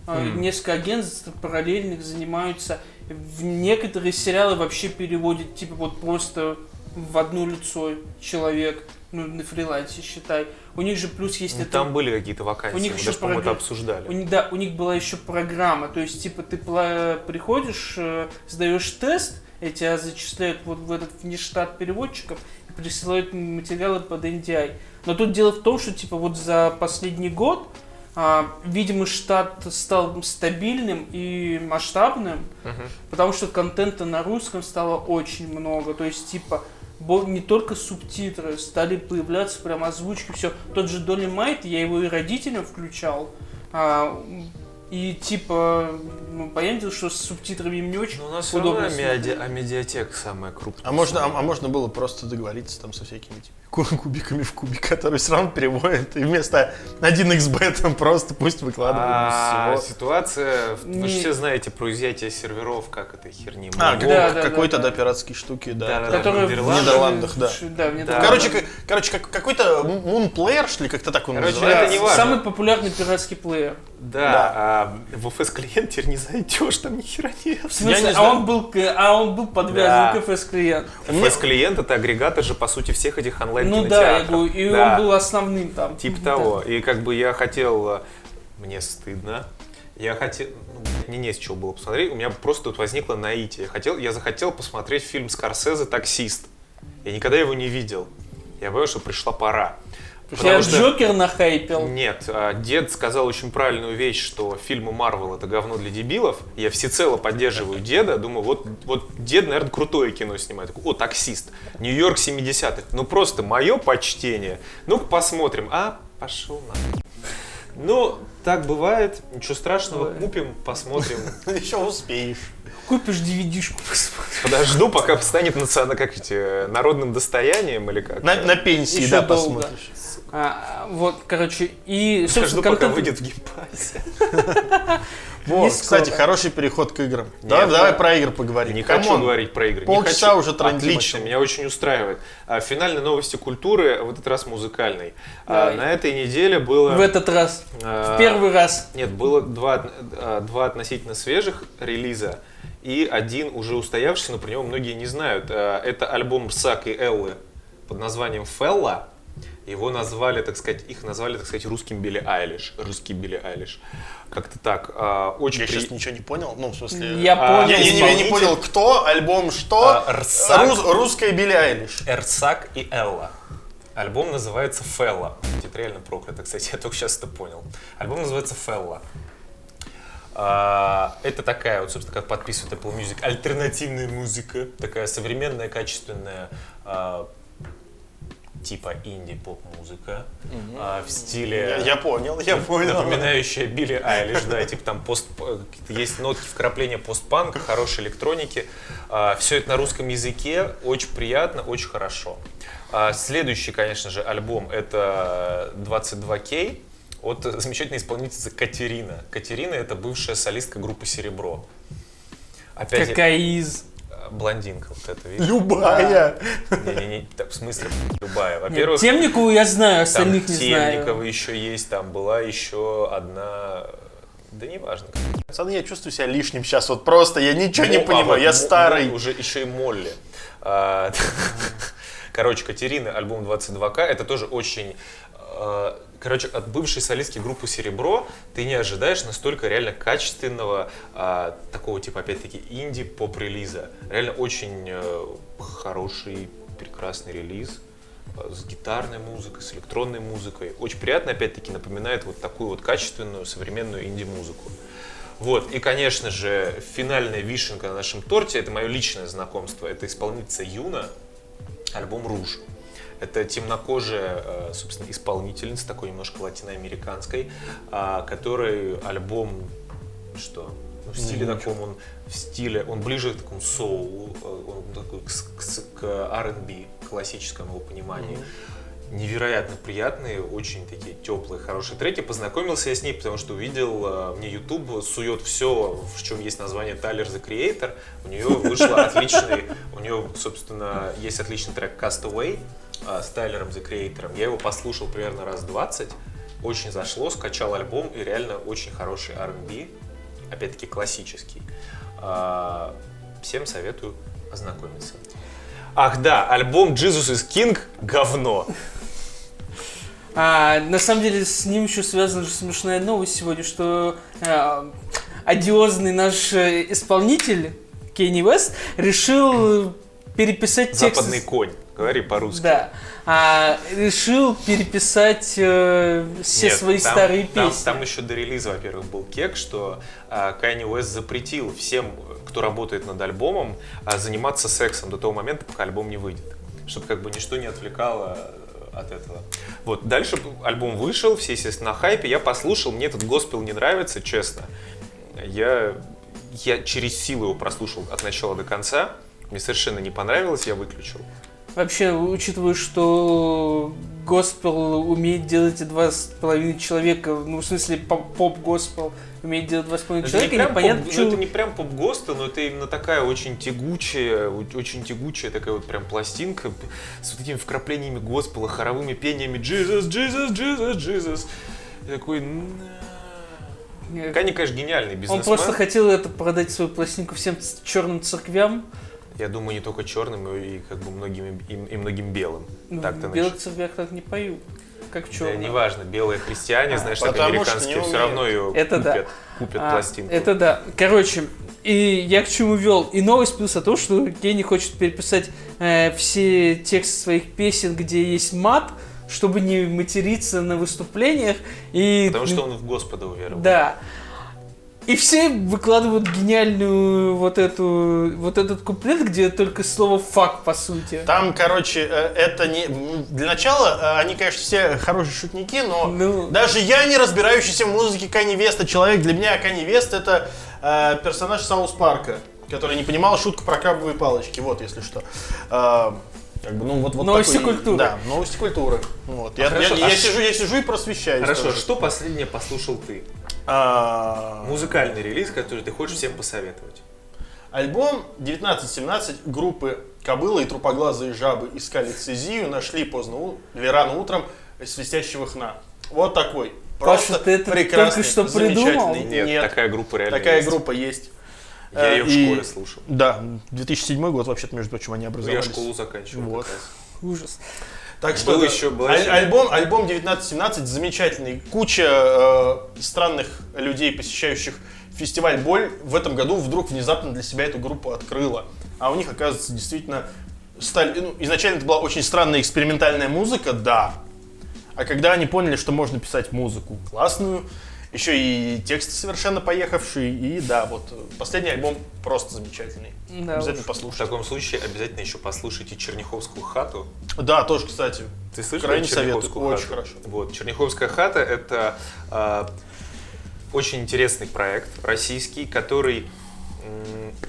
А, Несколько агентств параллельных занимаются. В некоторые сериалы вообще переводят, типа, вот просто в одно лицо человек, ну, на фрилансе, считай. У них же плюс есть Ну, это... Там были какие-то вакансии, у них мы еще даже, по-моему, это обсуждали. У них, да, у них была еще программа, то есть, типа, ты пла- приходишь, э, сдаешь тест, и тебя зачисляют вот в этот внештат переводчиков и присылают материалы под NDI. Но тут дело в том, что, типа, вот за последний год, а, видимо, штат стал стабильным и масштабным, Мгм. потому что контента на русском стало очень много. То есть, типа, не только субтитры, стали появляться прям озвучки, все. Тот же Доли Майт, я его и родителям включал. а, и типа, ну, понятное дело, что с субтитрами им не очень Но у нас все равно удобно смотреть. амедиатека самая крупная. А можно, а, а можно было просто договориться там со всякими ку- кубиками в кубик, которые все равно переводят, и вместо 1xb там просто пусть выкладывают А, из всего. ситуация, вы же все знаете про изъятие серверов, как этой херни. А, какой-то, да, пиратские штуки, да. Которые в Нидерландах. Да. Короче, короче как, какой-то мунплеер, что ли, как-то так он Короче, называется. это не важно. Самый популярный пиратский плеер. Да, а в FS клиент теперь не зайдешь, там ни хера нет. В смысле, не а знаю. он был, а он был подвязан Да. к FS клиент. FS клиент это агрегатор же по сути всех этих онлайн Ну да, я говорю, и Да, он был основным там. Типа Да. того. И как бы я хотел, э, мне стыдно. Я хотел, ну, мне не с чего было посмотреть, у меня просто тут возникло наитие. Я хотел, я захотел посмотреть фильм Скорсезе «Таксист». Я никогда его не видел. Я понял, что пришла пора. Я Джокер нахайпил. Нет, а, дед сказал очень правильную вещь, что фильмы Марвел это говно для дебилов. Я всецело поддерживаю деда. Думаю, вот, вот дед, наверное, крутое кино снимает. О, таксист. Нью-Йорк 70-х. Ну просто мое почтение. Ну-ка посмотрим. А, пошел на. Ну, так бывает. Ничего страшного. Ой. Купим, посмотрим. Еще успеешь. Купишь DVD-шку, посмотришь. Подожду, пока станет национа- как эти, народным достоянием или как. На, на пенсии, Еще да, долго. посмотришь. А, вот, короче, и, Подожду, пока контент- выйдет в Game Pass е. Вот, кстати, хороший переход к играм. давай, Нет, давай да. про игры поговорим. Не хочу говорить про игры. Полчаса уже трындим Отлично, меня очень устраивает. А, Финальные новости культуры, в этот раз музыкальный. А. На этой неделе было... в этот раз, а, в первый раз. Нет, было два, от- два относительно свежих релиза и один уже устоявшийся, но про него многие не знают. Это альбом Сак и Эллы под названием «Фелла». Его назвали, так сказать, их назвали, так сказать, русским Билли Айлиш. Русский Билли Айлиш. Как-то так. А, очень Я при- сейчас ничего не понял. Ну, в смысле... Я А, понял. Я, я я не понял, кто, альбом что. А, Рсак. Рус- русская Билли Айлиш. Эрсак и Элла. Альбом называется Фелла. Это реально проклято, кстати, я только сейчас это понял. Альбом называется Фелла. А, Это такая, вот, собственно, как подписывает Apple Music, альтернативная музыка, такая современная, качественная, а, типа инди-поп-музыка а, в стиле... Я, я понял, я понял. Напоминающая Билли Айлиш, да, типа там пост, какие-то есть нотки вкрапления постпанка, хорошей электроники. Все это на русском языке, очень приятно, очень хорошо. А, Следующий, конечно же, альбом это 22K от замечательной исполнительницы Катерина. Катерина это бывшая солистка группы Серебро. Опять Какая из... блондинка вот это, видишь? Любая. Не-не-не, так, в смысле любая. Во-первых, Темникову я знаю, остальных не Темникова знаю. еще есть, там была еще одна... Да неважно. Пацаны, я чувствую себя лишним сейчас. Вот просто я ничего не Мо- а, понимаю. вот Я старый. Уже еще и Молли. А, Короче, Катерина, альбом 22К, это тоже очень... э, Короче, от бывшей солистки группы «Серебро» ты не ожидаешь настолько реально качественного, а, такого типа, опять-таки, инди-поп-релиза. Реально очень э, хороший, прекрасный релиз э, с гитарной музыкой, с электронной музыкой. Очень приятно, опять-таки, напоминает вот такую вот качественную современную инди-музыку. Вот, и, конечно же, финальная вишенка на нашем торте, это мое личное знакомство, это исполнительница Юна, альбом «Руж». Это темнокожая, э, собственно, исполнительница, такой немножко латиноамериканской, а, которой альбом, что, ну, в стиле таком, он в стиле, он ближе к такому соулу, э, он такой к, к к R&B, классическому его пониманию. Невероятно приятные, очень такие теплые, хорошие треки. Познакомился я с ней, потому что увидел, э, мне YouTube сует все, в чем есть название Tyler the Creator. У нее вышла отличный, у нее, собственно, есть отличный трек Castaway с Тайлером the Creator. Я его послушал примерно раз 20, очень зашло, скачал альбом и реально очень хороший R&B, опять-таки классический. А, Всем советую ознакомиться. Ах да, альбом Jesus is King говно. А, на самом деле с ним еще связана же смешная новость сегодня, что а, одиозный наш э, исполнитель Кенни Вест решил переписать текст. Западный конь. Говори по-русски. Да. А, решил переписать э, все Нет, свои там- старые там, песни. Там еще до релиза, во-первых, был кек, что а, Kanye West запретил всем, кто работает над альбомом, а, заниматься сексом до того момента, пока альбом не выйдет. Чтобы как бы ничто не отвлекало э, от этого. Вот, дальше альбом вышел, все, естественно, на хайпе. Я послушал, мне этот госпел не нравится, честно. Я, я через силу его прослушал от начала до конца. Мне совершенно не понравилось, я выключил. Вообще, учитывая, что госпел умеет делать два с половиной человека, ну, в смысле, поп- поп-госпел умеет делать два с половиной не, человека, прям непонятно, поп, ну, чё- это не прям поп-гостел, но это именно такая очень тягучая, очень тягучая такая вот прям пластинка с вот этими вкраплениями госпела, хоровыми пениями Jesus, Jesus, Jesus, Jesus. И такой. Кани, конечно, гениальный Он бизнесмен. просто хотел это продать свою пластинку всем черным церквям. Я думаю, не только черным, но и как бы многим, и, и многим белым. Ну, Так-то белых церквях так не поют, как в Да, неважно, белые христиане, знаешь, так американские, все равно ее Это да. купят, купят А, пластинку. Это да. Короче, и я к чему вел. И новость плюс о том, что Кенни хочет переписать э, все тексты своих песен, где есть мат, чтобы не материться на выступлениях. И, Потому что он в Господа уверовал. Да. И все выкладывают гениальную вот эту вот этот куплет, где только слово fuck по сути. Там, короче, э, это не... Для начала, э, они, конечно, все хорошие шутники, но Ну. даже я, не разбирающийся в музыке Кани Веста человек, для меня Кани Вест это э, персонаж Саус Парка, который не понимал шутку про крабовые палочки, вот, если что. Э, как бы, ну, вот, вот Новости такой- культуры. Да, новости культуры. Вот. Я, хорошо, я- а я ш- сижу, я сижу и просвещаюсь. Хорошо, тоже. что последнее послушал ты? А, Музыкальный релиз, который ты хочешь всем посоветовать. Альбом 1917 группы Кобыла и Трупоглазые жабы искали цезию, нашли поздно у... рано утром свистящего хна. Вот такой. Паша, Просто ты это прекрасный, только что придумал? замечательный. Нет, Нет, такая группа реально такая есть. группа есть. Я ее в И- школе слушал. Да, 2007 год, вообще-то, между прочим, они Я образовались. школу заканчивал. Вот. Ужас. Так что Был еще- был аль- альбом, альбом 1917 замечательный. Куча э, странных людей, посещающих фестиваль Боль, в этом году вдруг внезапно для себя эту группу открыла. А у них, оказывается, действительно стали, ну, изначально это была очень странная экспериментальная музыка, да. А когда они поняли, что можно писать музыку классную, еще и тексты совершенно поехавшие, и да, вот э, последний альбом просто замечательный. Да Обязательно уж. В послушайте. таком случае обязательно еще послушайте Черняховскую хату. Да, тоже, кстати. Ты слышал Крайне советую, очень хорошо. Вот, Черняховская хата это а, очень интересный проект российский, который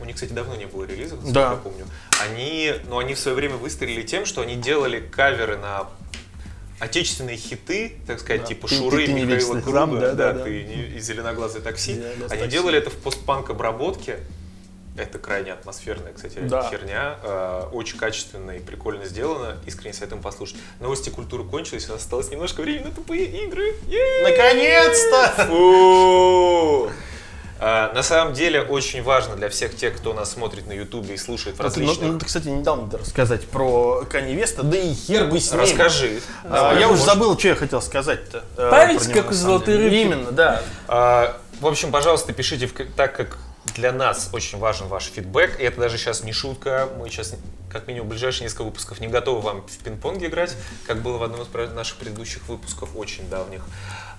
у них, кстати, давно не было релизов, насколько Да. я помню. Они, но они в свое время выстрелили тем, что они делали каверы на отечественные хиты, так сказать, Да. типа Ты- Шуры, ты- ты Михаила Круга, зам, да, да, да. ты не- и Зеленоглазый такси. Они такси. делали это в постпанк обработке. Это крайне атмосферная, кстати, Да. херня. Э, Очень качественно и прикольно сделано. Искренне советуем послушать. Новости культуры кончились, у нас осталось немножко времени на тупые игры. Наконец-то! А, На самом деле очень важно для всех тех, кто нас смотрит на Ютубе и слушает в Ну, ты, ну, различных... ну, ты, кстати, не дал мне рассказать про Канни Веста, да и хер бы с ним. Расскажи. А, я уже забыл, что я хотел сказать-то. э, Память, про как деле. рыбки. Именно, да. А, В общем, пожалуйста, пишите, в так как для нас очень важен ваш фидбэк. И это даже сейчас не шутка. Мы сейчас, как минимум, в ближайшие несколько выпусков не готовы вам в пинг-понг играть, как было в одном из наших предыдущих выпусков, очень давних.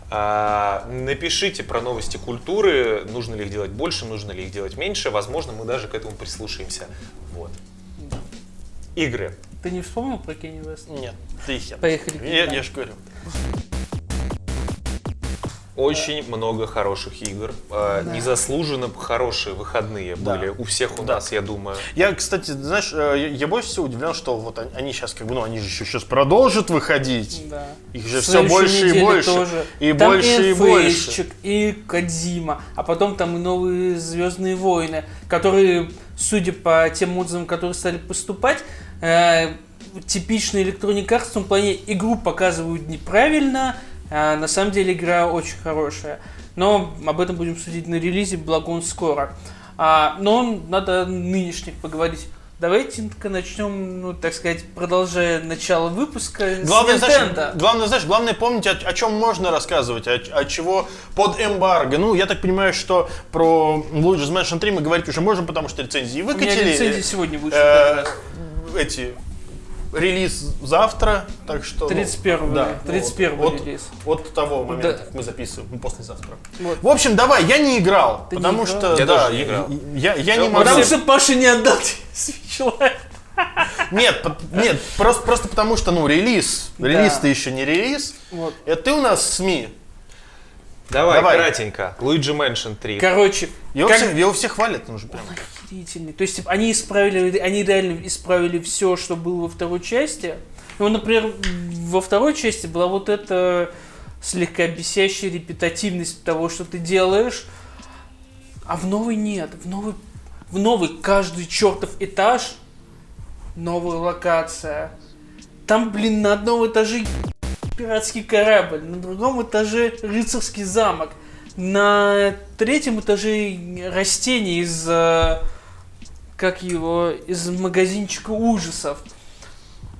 А, напишите про новости культуры, нужно ли их делать больше, нужно ли их делать меньше. Возможно, мы даже к этому прислушаемся. Вот. Игры. Ты не вспомнил про Кенни Вест? Нет, ты хер. Поехали. Я, я же говорю. Очень много хороших игр. А, Незаслуженно хорошие выходные Да. были у всех у Да. нас, я думаю. Я, кстати, знаешь, э, я, больше всего удивлен, что вот они- сейчас, как бы, ну, они же еще сейчас продолжат выходить. Да. Их же все больше и больше. тоже. И там больше и больше. И Кадзима, а потом там и новые Звездные войны, которые, судя по тем отзывам, которые стали поступать, э, типичный Electronic Arts в том плане игру показывают неправильно, на самом деле игра очень хорошая. Но об этом будем судить на релизе, благо он скоро. А, но надо нынешних поговорить. Давайте-ка начнем, ну, так сказать, продолжая начало выпуска Главное, с знаешь, главное, знаешь, главное помнить, о, о чем можно рассказывать, о, о чего под эмбарго. Ну, я так понимаю, что про Luigi's Mansion 3 мы говорить уже можем, потому что рецензии У меня выкатили. рецензия сегодня будет. Э, эти релиз завтра, так что... 31 да, 31 вот, релиз. Вот того момента, Да. как мы записываем, ну, послезавтра. Вот. В общем, давай, я не играл, Ты не потому играл? что, Я да, тоже не играл. я, я, я Ну, не могу... Потому что Паша не отдал тебе Lite. Нет, по- нет, просто, просто потому что, ну, релиз, Да. релиз-то еще не релиз. Вот. Это ты у нас СМИ. Давай, Давай. кратенько. Luigi Mansion 3. Короче, Его, как- все, его все хвалят, ну же прям. Охерительный. То есть, типа, они исправили, они реально исправили все, что было во второй части. Ну, например, во второй части была вот эта слегка бесящая репетативность того, что ты делаешь. А в новой нет. В новой, в новой каждый чертов этаж новая локация. Там, блин, на одном этаже пиратский корабль, на другом этаже рыцарский замок, на третьем этаже растение из э, как его из магазинчика ужасов.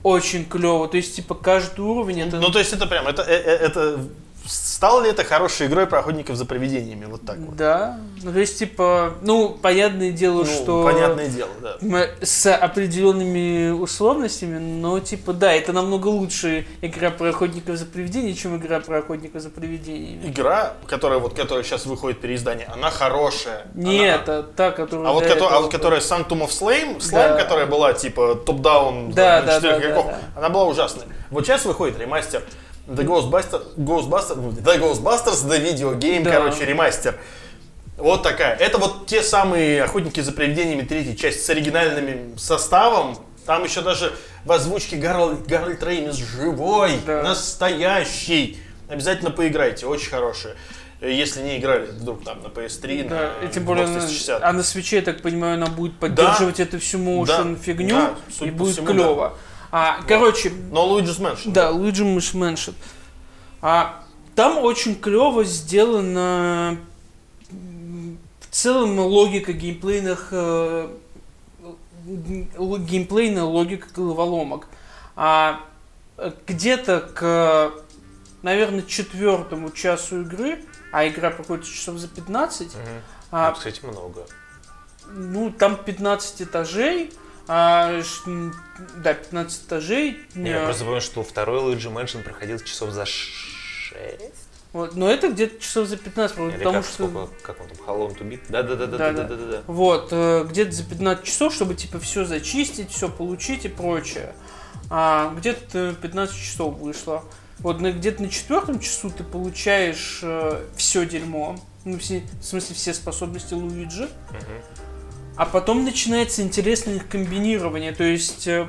Очень клево. То есть, типа, каждый уровень это. Ну, то есть это прям, это, э- э- это, стало ли это хорошей игрой про охотников за привидениями, вот так вот? Да. Ну, то есть, типа, ну, понятное дело, Ну, что. понятное дело, да. С определенными условностями, но типа да, это намного лучше игра про охотников за привидениями, чем игра про охотников за привидениями. Игра, которая вот, которая сейчас выходит переиздание, она хорошая. Нет, Она- это та, которая. А вот, кото- а вот которая Sanctum of Slime, Slime, Да. которая была типа top-down Да, да, да, да, игроков, да. она была ужасная. Вот сейчас выходит ремастер The Ghostbusters, Ghostbusters, The Ghostbusters, The Video Game, Да. короче, ремастер. Вот такая. Это вот те самые охотники за привидениями третьей части с оригинальным составом. Там еще даже в озвучке Гарольд, Гарольд Рэмис живой, Да. настоящий. Обязательно поиграйте, очень хорошие. Если не играли вдруг там на PS3, Да, на и тем более, 360. а на свече, я так понимаю, она будет поддерживать эту всю motion Да, фигню, да, и будет всему, клево. А, короче, Но Luigi's Mansion. Да, Luigi Mansion. А там очень клево сделана в целом логика геймплейных э, геймплейная логика головоломок. А где-то к, наверное, четвертому часу игры, а игра проходит часов за 15, Мгм. а, Ну, кстати, много. ну, там 15 этажей, а, да, 15 этажей. Э, Я просто помню, что второй Luigi Mansion проходил часов за 6. вот, но это где-то часов за 15, Или потому как, что... сколько, как он там, How Long to Beat? Да-да-да-да. Да-да. да-да-да. Вот, э, где-то за 15 часов, чтобы типа все зачистить, все получить и прочее. А где-то 15 часов вышло. Вот где-то на четвертом часу ты получаешь все дерьмо. Ну, все, в смысле, все способности Луиджи. Мгм. А потом начинается интересное их комбинирование. То есть э,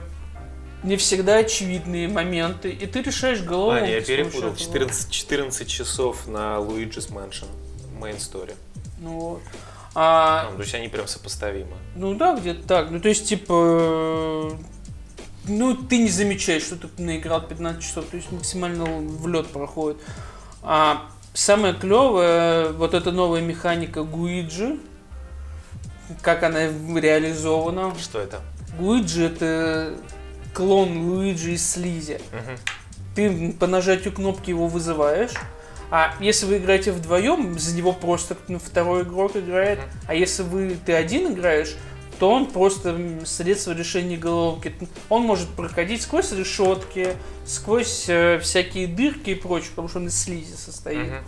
не всегда очевидные моменты. И ты решаешь головой. А, я перепутал. 14, 14 часов на Luigi's Mansion. Main Story. Ну, вот. А, А, то есть они прям сопоставимы. Ну да, где-то так. Ну то есть, типа, ну ты не замечаешь, что ты наиграл 15 часов, то есть максимально в лед проходит. А самое клевое, вот эта новая механика Гуиджи, как она реализована. Что это? Гуиджи это клон Луиджи из Слизи. Мгм. Ты по нажатию кнопки его вызываешь. А если вы играете вдвоем, за него просто второй игрок играет. А если вы ты один играешь, то он просто средство решения головоломки. Он может проходить сквозь решетки, сквозь э, всякие дырки и прочее, потому что он из слизи состоит. Мгм.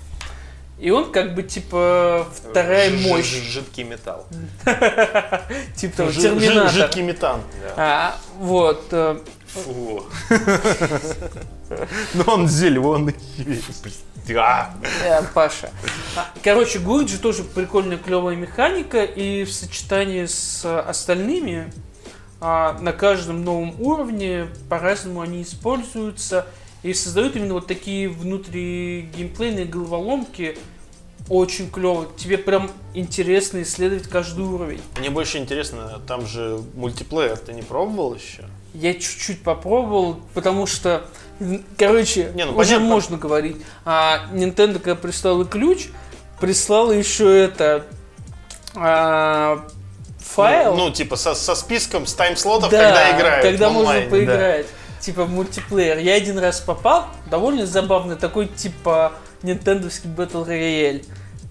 И он как бы типа вторая Ж- мощь, Жидкий металл. типа того, терминатор. Жидкий метан. А, вот. э, Фу. Но он зеленый. Да. Э, Паша. А, Короче, Гуиджи тоже прикольная, клевая механика, и в сочетании с остальными а, на каждом новом уровне по-разному они используются и создают именно вот такие внутри геймплейные головоломки. Очень клево. Тебе прям интересно исследовать каждый уровень. Мне больше интересно, там же мультиплеер ты не пробовал еще? Я чуть-чуть попробовал, потому что, короче, Не, ну, уже понятно. можно говорить. А Nintendo, когда прислала ключ, прислала еще это а, файл. Ну, ну, типа со, со списком с таймслотов, да, когда играют. когда в можно онлайне, да. Типа мультиплеер. Я один раз попал, довольно забавный, такой типа нинтендовский Battle Royale.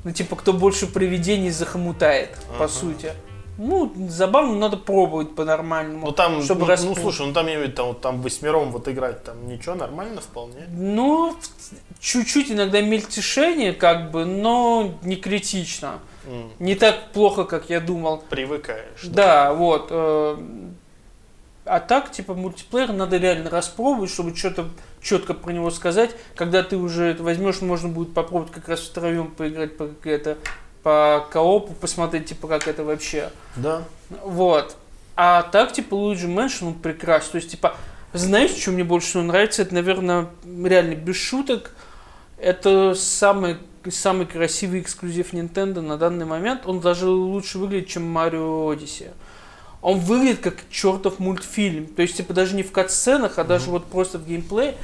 Ну, типа, кто больше привидений захомутает, по Ага. сути. Ну, забавно, надо пробовать по-нормальному. Ну там, чтобы ну, ну, слушай, ну там я имею там, вот там восьмером вот играть, там ничего, нормально вполне. Ну, чуть-чуть иногда мельтешение, как бы, но не критично. М, Не так плохо, как я думал. Привыкаешь. Да, вот. э, А так, типа, мультиплеер надо реально распробовать, чтобы что-то четко про него сказать. Когда ты уже это возьмешь, можно будет попробовать как раз втроем поиграть по это по коопу, посмотреть, типа, как это вообще. Да. Вот. А так, типа, Luigi Mansion, он прекрасен. То есть, типа, знаешь, что мне больше всего нравится? Это, наверное, реально без шуток. Это самый, самый красивый эксклюзив Nintendo на данный момент. Он даже лучше выглядит, чем Mario Odyssey. Он выглядит как чертов мультфильм. То есть, типа, даже не в кат-сценах, а даже вот просто в геймплее.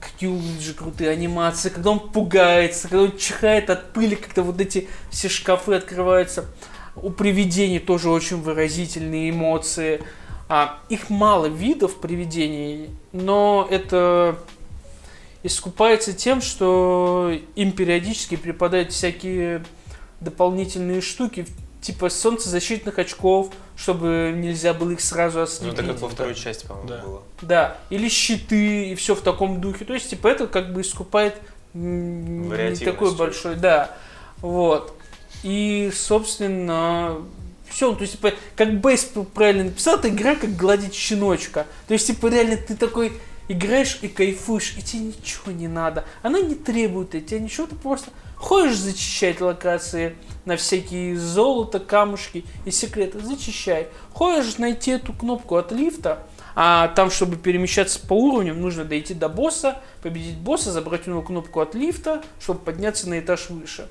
Какие у Луиджи крутые анимации, когда он пугается, когда он чихает от пыли, когда вот эти все шкафы открываются. У привидений тоже очень выразительные эмоции. А, их мало видов привидений, но это искупается тем, что им периодически преподают всякие дополнительные штуки, типа солнцезащитных очков, чтобы нельзя было их сразу Ну, ослепить. это как во второй части, по-моему, Да. было. Да, или щиты, и все в таком духе. То есть, типа, это как бы искупает не такой большой, да. Вот. И, собственно, все, то есть, типа, как Бейс правильно написал, это игра как гладить щеночка. То есть, типа, реально ты такой играешь и кайфуешь, и тебе ничего не надо. Она не требует от тебя ничего, ты просто ходишь зачищать локации на всякие золото, камушки и секреты, зачищай. Ходишь найти эту кнопку от лифта, а там, чтобы перемещаться по уровням, нужно дойти до босса, победить босса, забрать у него кнопку от лифта, чтобы подняться на этаж выше.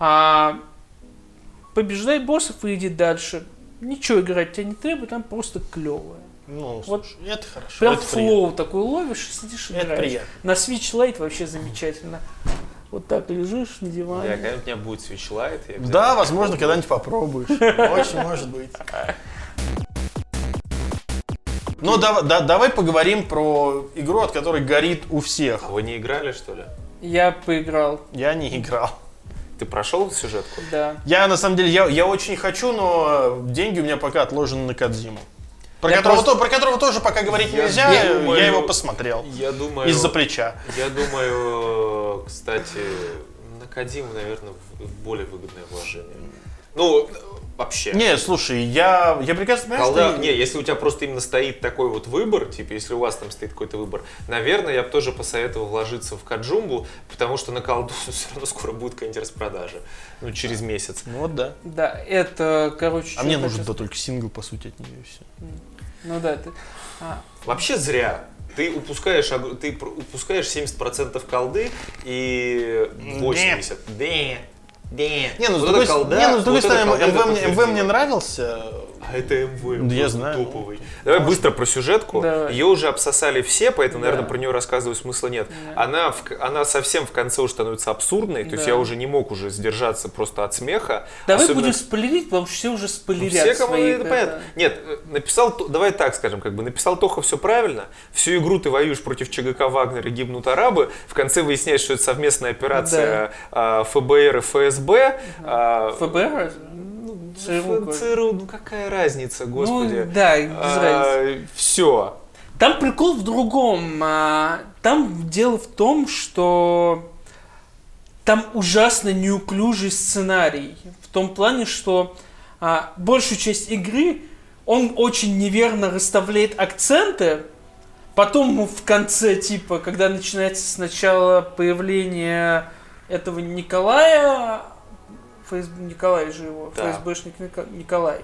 А побеждай боссов и иди дальше. Ничего играть тебя не требует, там просто клевое. Ну, Вот слушай, это хорошо. Прям это флоу такой ловишь и сидишь приятно. Это играешь. приятно. На Switch Lite вообще замечательно. Вот так лежишь на Я, диване. когда у меня будет Lite, я Да, возможно, когда-нибудь попробуешь. Очень может быть. Но да- да- давай поговорим про игру, от которой горит у всех. Вы не играли, что ли? Я поиграл, Я не играл. Ты прошел сюжетку? да. Я на самом деле, я, я очень хочу, но деньги у меня пока отложены на Кадзиму. Про Я которого, просто- то- про которого тоже пока говорить Я нельзя, я, думаю- его посмотрел. Я думаю... Из-за плеча. Я думаю, кстати, на Кадиму, наверное, более выгодное вложение. Ну, вообще. Не, слушай, я, я прекрасно понимаю, Колда- что... Не, если у тебя просто именно стоит такой вот выбор, типа, если у вас там стоит какой-то выбор, наверное, я бы тоже посоветовал вложиться в Каджумбу, потому что на колду все равно скоро будет какая-нибудь распродажа. Ну, через месяц. Ну вот да. Да, это, короче... А мне нужен да, только сингл, по сути, от нее и все. Ну да, ты... а, Вообще зря. Ты упускаешь, ты упускаешь 70% колды и 80%. Да. Не, ну с Вот другой, эта колда, не, ну, с другой вот стороны, колда МВ, мне, МВ мне нравился. А это МВ. Да я знаю. Топовый. Давай быстро про сюжетку. Давай. Ее уже обсосали все, поэтому, Да. наверное, про нее рассказывать смысла нет. Нет. Она, в она совсем в конце уже становится абсурдной, то есть Да. я уже не мог уже сдержаться просто от смеха. Давай Особенно- будем спойлерить, потому что все уже Ну, спойлерят все, кому свои, это понятно. Нет, э, написал, давай так скажем, как бы написал Тоха все правильно. Всю игру ты воюешь против ЧГК Вагнера и гибнут арабы. В конце выясняешь, что это совместная операция а, ФБР и ФСБ. а, ФБР? Ну, ЦРУ, ЦРУ, ну какая разница, господи. Ну, да, без разницы. все. Там прикол в другом. а, Там дело в том, что там ужасно неуклюжий сценарий. В том плане, что а, большую часть игры он очень неверно расставляет акценты. Потом в конце, типа, когда начинается сначала появление этого Николая, ФСБ, Николай же его, Да. ФСБшник Николай.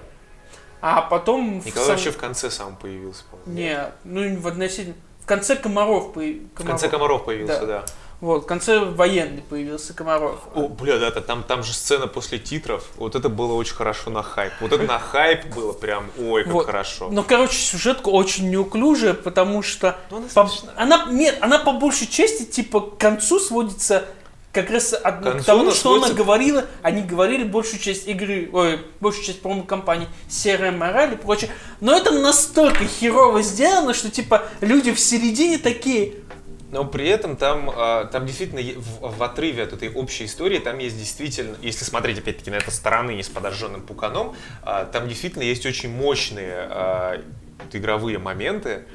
А потом... в Николай сам- вообще в конце сам появился, по-моему. нет, ну в относительно... В конце Комаров появился. В конце Комаров появился, да. Вот, в конце военный появился Комаров. О, бля, да, та- там, там же сцена после титров. Вот это было очень хорошо на хайп. Вот это на хайп было прям, ой, как Вот. хорошо. Ну, короче, сюжетка очень неуклюжая, потому что... Ну, она по- она, нет, она по большей части, типа, к концу сводится как раз от, К концу к тому, что она говорила, они говорили большую часть игры, ой, большую часть промо-компании «Серая мораль» и прочее. Но это настолько херово сделано, что, типа, люди в середине такие, Но при этом там, а, там действительно в, в отрыве от этой общей истории, там есть действительно, если смотреть опять-таки на это стороны, не с подожженным пуканом, а, там действительно есть очень мощные а, игровые моменты.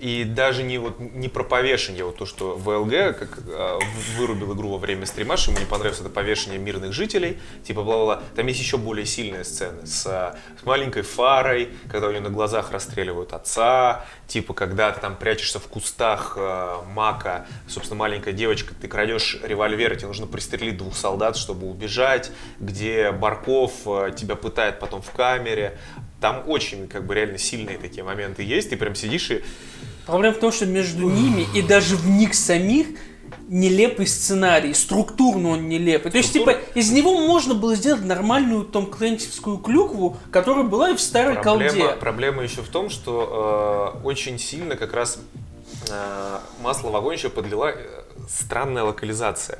И даже не, вот, не про повешение, вот то, что ВЛГ как, а, вырубил игру во время стрима, что ему не понравилось это повешение мирных жителей, типа бла-бла-бла. Там есть еще более сильные сцены с, а, с маленькой фарой, когда у нее на глазах расстреливают отца, типа когда ты там прячешься в кустах а, мака, собственно, маленькая девочка, ты крадешь револьвер, и тебе нужно пристрелить двух солдат, чтобы убежать, где Барков а, тебя пытает потом в камере. Там очень, как бы, реально сильные такие моменты есть. Ты прям сидишь и Проблема в том, что между ними и даже в них самих нелепый сценарий, структурно он нелепый. То есть, типа, из него можно было сделать нормальную Том Клэнсивскую клюкву, которая была и в старой Проблема, колде. проблема еще в том, что э, очень сильно как раз э, масло в огонь еще подлила э, странная локализация,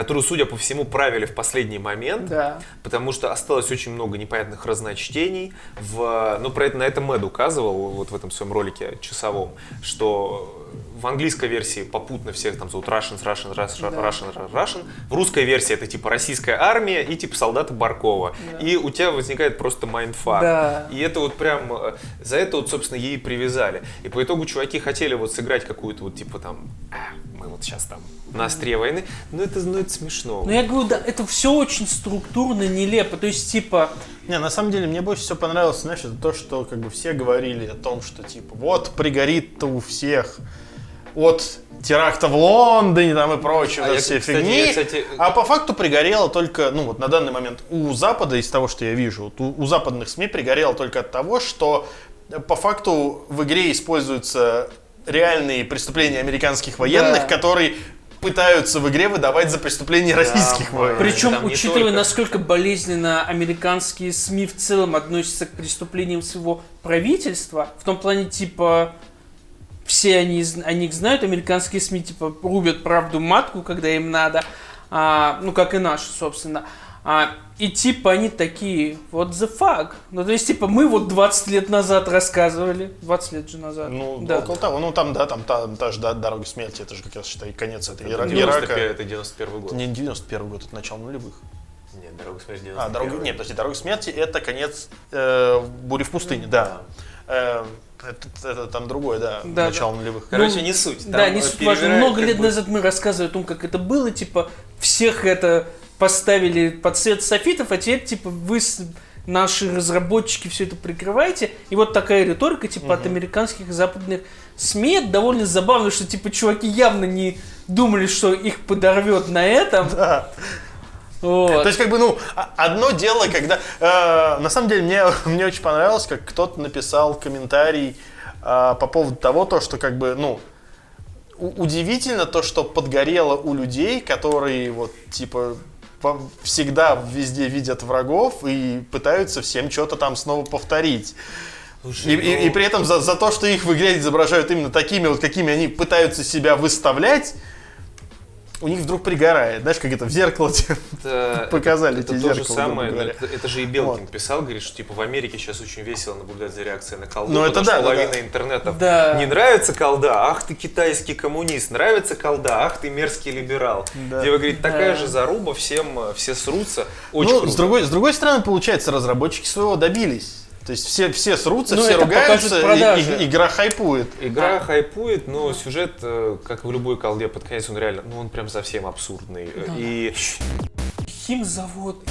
которую, судя по всему, правили в последний момент. Да. Потому что осталось очень много непонятных разночтений. В, ну, про это, на это Мэд указывал вот в этом своем ролике часовом, что в английской версии попутно всех там зовут Russians, Russian, Russian, Да. Russian, Russian. В русской версии это типа российская армия и типа солдаты Баркова. И у тебя возникает просто mindfuck. Да. И это вот прям, э, за это вот, собственно, ей привязали. И по итогу чуваки хотели вот сыграть какую-то вот типа там, «А, мы вот сейчас там на острие войны. Ну это, ну это смешно. Но я говорю, да, это все очень структурно нелепо. То есть, типа, Не, на самом деле мне больше всего понравилось, знаешь, это то, что как бы все говорили о том, что типа вот пригорит-то у всех от теракта в Лондоне там и прочее, А вот я, всей кстати, фигни. я, кстати, А по факту пригорело только, ну вот на данный момент у Запада, из того, что я вижу, вот у, у западных СМИ пригорело только от того, что по факту в игре используются реальные преступления американских военных, Да. которые пытаются в игре выдавать за преступления российских да. военных. Причем, там учитывая, только- насколько болезненно американские СМИ в целом относятся к преступлениям своего правительства, в том плане, типа, все они о них знают, американские СМИ, типа, рубят правду матку, когда им надо, а, ну, как и наши, собственно. А, и типа они такие, what the fuck? Ну, то есть, типа, мы вот 20 лет назад рассказывали. 20 лет же назад. Ну, да. около того. Ну, там, да, там та, та же да, дорога смерти, это же как раз, считай, конец этой Ира- 91 Ирака. это 91 год. Не 91 год, это начало нулевых. Нет, дорога смерти 91 А, дорога, нет, подожди, дорога смерти это конец э, бури в пустыне, да. Э, это, это там другое, да, Да, начало нулевых. Короче, Ну, не суть. Да, Там, не э, суть важно. Много лет бы- назад мы рассказывали о том, как это было. Типа, всех это поставили под свет софитов, а теперь, типа, вы, наши разработчики, все это прикрываете. И вот такая риторика, типа, от американских и западных СМИ. Это довольно забавно, что, типа, чуваки явно не думали, что их подорвет на этом. Да. Вот. То есть, как бы, ну, а- одно дело, когда... э, на самом деле, мне, мне очень понравилось, как кто-то написал комментарий э, по поводу того, то, что, как бы, ну, удивительно то, что подгорело у людей, которые, вот, типа, всегда везде видят врагов и пытаются всем что-то там снова повторить. Слушай, И, и- ну, и при этом за, за то, что их в игре изображают именно такими, вот какими они пытаются себя выставлять, у них вдруг пригорает. Знаешь, как это в зеркало тебе это- показали это эти то же зеркала, самое, это, это же и Белкин Вот. писал, говорит, что типа в Америке сейчас очень весело наблюдать за реакцией на колду, Ну, это потому что да, да, половина да. интернета Да. не нравится колда, ах ты китайский коммунист, нравится колда, ах ты мерзкий либерал. Да. Где, вы говорит, такая Да. же заруба, всем э, все срутся, очень ну, круто. с другой, с другой стороны, получается, разработчики своего добились. То есть все, все срутся, Ну, все ругаются, и- и- игра хайпует. Игра А. хайпует, но сюжет, э, как в любой колде, под конец он реально, ну он прям совсем абсурдный. Э, И Химзавод.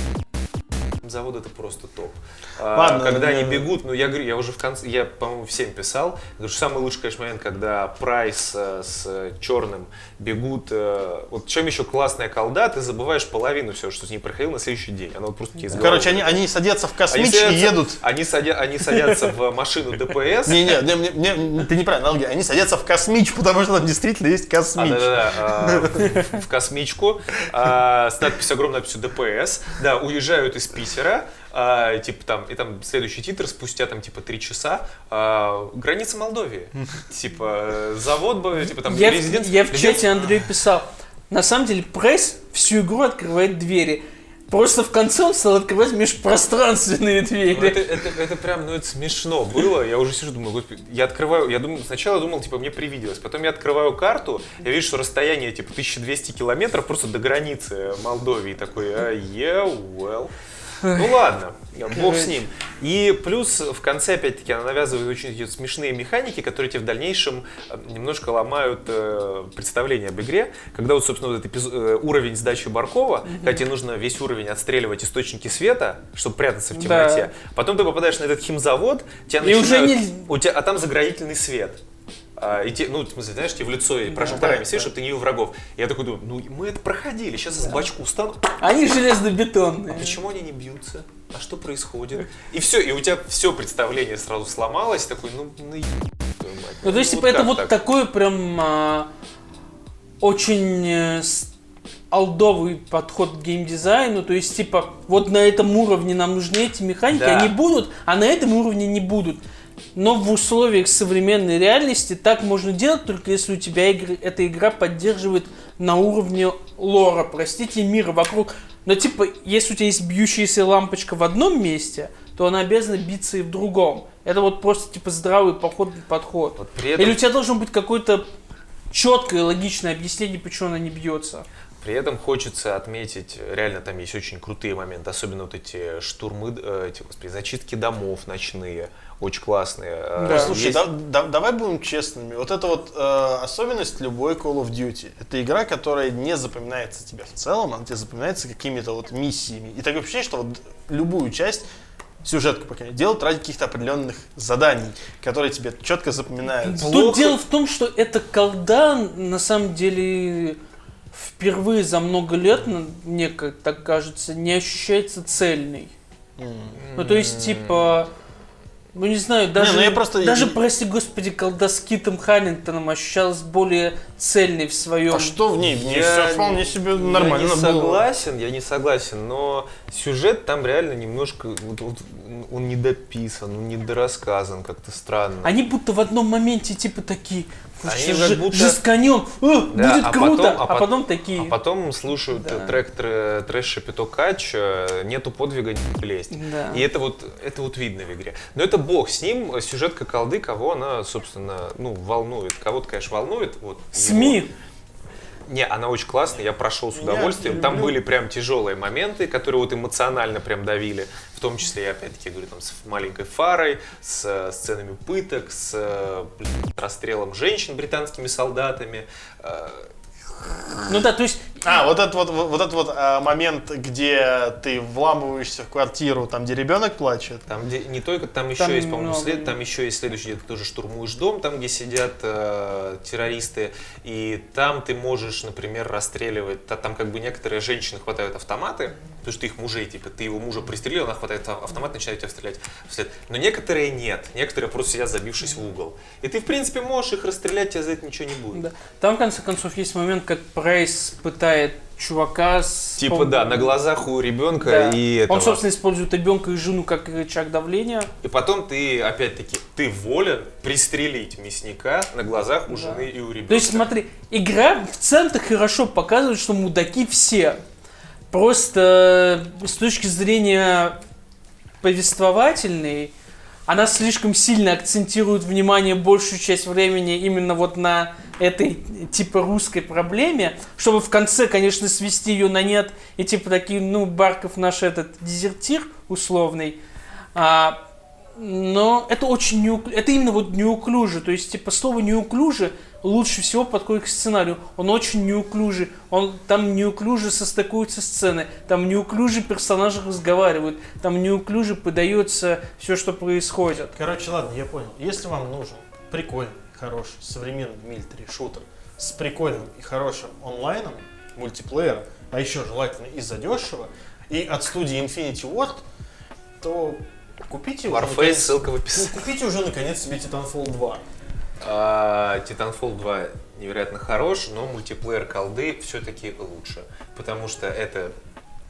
Завод это просто топ. А, Ладно, когда я- они бегут, ну я говорю, я уже в конце, я, по-моему, всем писал, говорю, что самый лучший, конечно, момент, когда Прайс э, с черным бегут. э, вот чем еще классная колда, ты забываешь половину всего, что с ней проходил на следующий день. Она вот просто из головы Короче, они, они садятся в Они космич и садятся- едут. Они, садя- они садятся в машину ДПС. Не, не, не, мне- ты неправильно, аналогия. Они садятся в космич, потому что там действительно есть А, космич. да-да-да, а, в- в космичку а, с надписью, огромной надписью ДПС, да, уезжают из Питера, а, типа там, и там следующий титр, спустя там типа три часа, а, граница Молдовии, типа э, завод, бы, типа там Я, в- резидент- я в чате Андрею писал. На самом деле, пресс всю игру открывает двери. Просто в конце он стал открывать межпространственные Ну, двери. это, это, это прям, ну это смешно было. Я уже сижу, думаю, господи, я открываю, я думаю, сначала думал, типа, мне привиделось. Потом я открываю карту, я вижу, что расстояние, типа, 1200 километров просто до границы Молдовии. Такой, а, yeah, well. Ну ладно, бог с ним. И плюс в конце, опять-таки, она навязывает очень смешные механики, которые тебе в дальнейшем э, немножко ломают э, представление об игре. Когда вот, собственно, вот этот эпизод- э, уровень сдачи Баркова, когда тебе нужно весь уровень отстреливать источники света, чтобы прятаться в Да. темноте. Потом ты попадаешь на этот химзавод, тебя И уже начинают- не- у тебя, а там заградительный свет. А, и те, ну, в смысле, знаешь, тебе в лицо и прожекторами да, да. чтобы ты не видел врагов. Я такой думаю, ну мы это проходили, сейчас из бачку устану. Они железнобетонные. А почему они не бьются? А что происходит? И все, и у тебя все представление сразу сломалось, такой, ну, ну, мать. Ну, то есть, типа, как это вот так? такой прям а, очень э, с- алдовый подход к геймдизайну. То есть, типа, вот на этом уровне нам нужны эти механики, Да. они будут, а на этом уровне не будут. Но в условиях современной реальности так можно делать, только если у тебя игры- эта игра поддерживает на уровне лора, простите, мира вокруг. Но типа, если у тебя есть бьющаяся лампочка в одном месте, то она обязана биться и в другом. Это вот просто типа здравый походный подход. Вот этом, Или у тебя должно быть какое-то четкое, логичное объяснение, почему она не бьется. при этом хочется отметить, реально там есть очень крутые моменты, особенно вот эти штурмы, э, эти, господи, зачистки домов ночные, очень классные. Э, Да. Слушай, есть- да- да- давай будем честными. Вот это вот э, особенность любой Call of Duty. Это игра, которая не запоминается тебе в целом, она тебе запоминается какими-то вот миссиями. И такое ощущение, что вот любую часть сюжетку, по крайней мере, делают ради каких-то определенных заданий, которые тебе четко запоминаются. Тут Плохо. дело в том, что эта колда на самом деле впервые за много лет, мне как так кажется, не ощущается цельной. Ну, то есть, типа, ну, не знаю, даже, ну я просто- даже, прости господи, колда с Китом Харрингтоном ощущалась более цельной в своем... А что в ней? В ней Я все вполне себе Я нормально не было. согласен, я не согласен, но сюжет там реально немножко, вот- вот, он недописан, он недорассказан, как-то странно. Они будто в одном моменте типа такие, «Вот Они же будто- жесканем, э, Да, будет а круто, потом- а а пот- потом такие. А потом слушают Да. трек тр- трэш Шапито Кач, нету подвига не лезть. Да. И это вот, это вот видно в игре. Но это бог с ним, сюжетка колды, кого она, собственно, ну, волнует. Кого-то, конечно, волнует. Вот, его. Не, она очень классная, я прошел с Я удовольствием. Там люблю. были прям тяжелые моменты, которые вот эмоционально прям давили. В том числе, я опять-таки говорю, там с маленькой фарой, с э, сценами пыток, с э, блин, расстрелом женщин британскими солдатами. Ну да, то есть А, вот этот вот, вот этот вот а, момент, где ты вламываешься в квартиру, там, где ребенок плачет. Там где не только, там еще Там есть, по-моему, много. след- там еще есть следующий, где ты тоже штурмуешь дом, там, где сидят э, террористы, и там ты можешь, например, расстреливать, та- там как бы некоторые женщины хватают автоматы, потому что их мужей, типа, ты его мужа пристрелил, она хватает автомат, начинает тебя стрелять вслед. Но некоторые нет, некоторые просто сидят, забившись в угол. И ты, в принципе, можешь их расстрелять, тебе за это ничего не будет. Да. Там, в конце концов, есть момент, как Прайс пытает чувака с... Типа, пом- да, на глазах у ребенка Да. и этого. Он, собственно, использует ребенка и жену как рычаг давления. И потом ты, опять-таки, ты волен пристрелить мясника на глазах у жены и у ребенка. То есть, смотри, игра в целом-то хорошо показывает, что мудаки все. Просто э, с точки зрения повествовательной, она слишком сильно акцентирует внимание большую часть времени именно вот на этой типа русской проблеме, чтобы в конце, конечно, свести ее на нет и типа такие, ну, Барков наш этот дезертир условный. А, но это очень неук- это именно вот неуклюже, то есть типа слово неуклюже лучше всего подходит к сценарию. Он очень неуклюжий, он там неуклюже состыкуются сцены, там неуклюже персонажи разговаривают, там неуклюже подается все, что происходит. Короче, ладно, я понял. Если вам нужен прикольный, хороший, современный милитари шутер с прикольным и хорошим онлайном, мультиплеером, а еще желательно и задешево, и от студии Infinity Ward, то купите уже, Warface, наконец- ссылка в ну, описании. купите уже наконец себе Titanfall 2. А, Titanfall 2 невероятно хорош, но мультиплеер колды все-таки лучше. Потому что это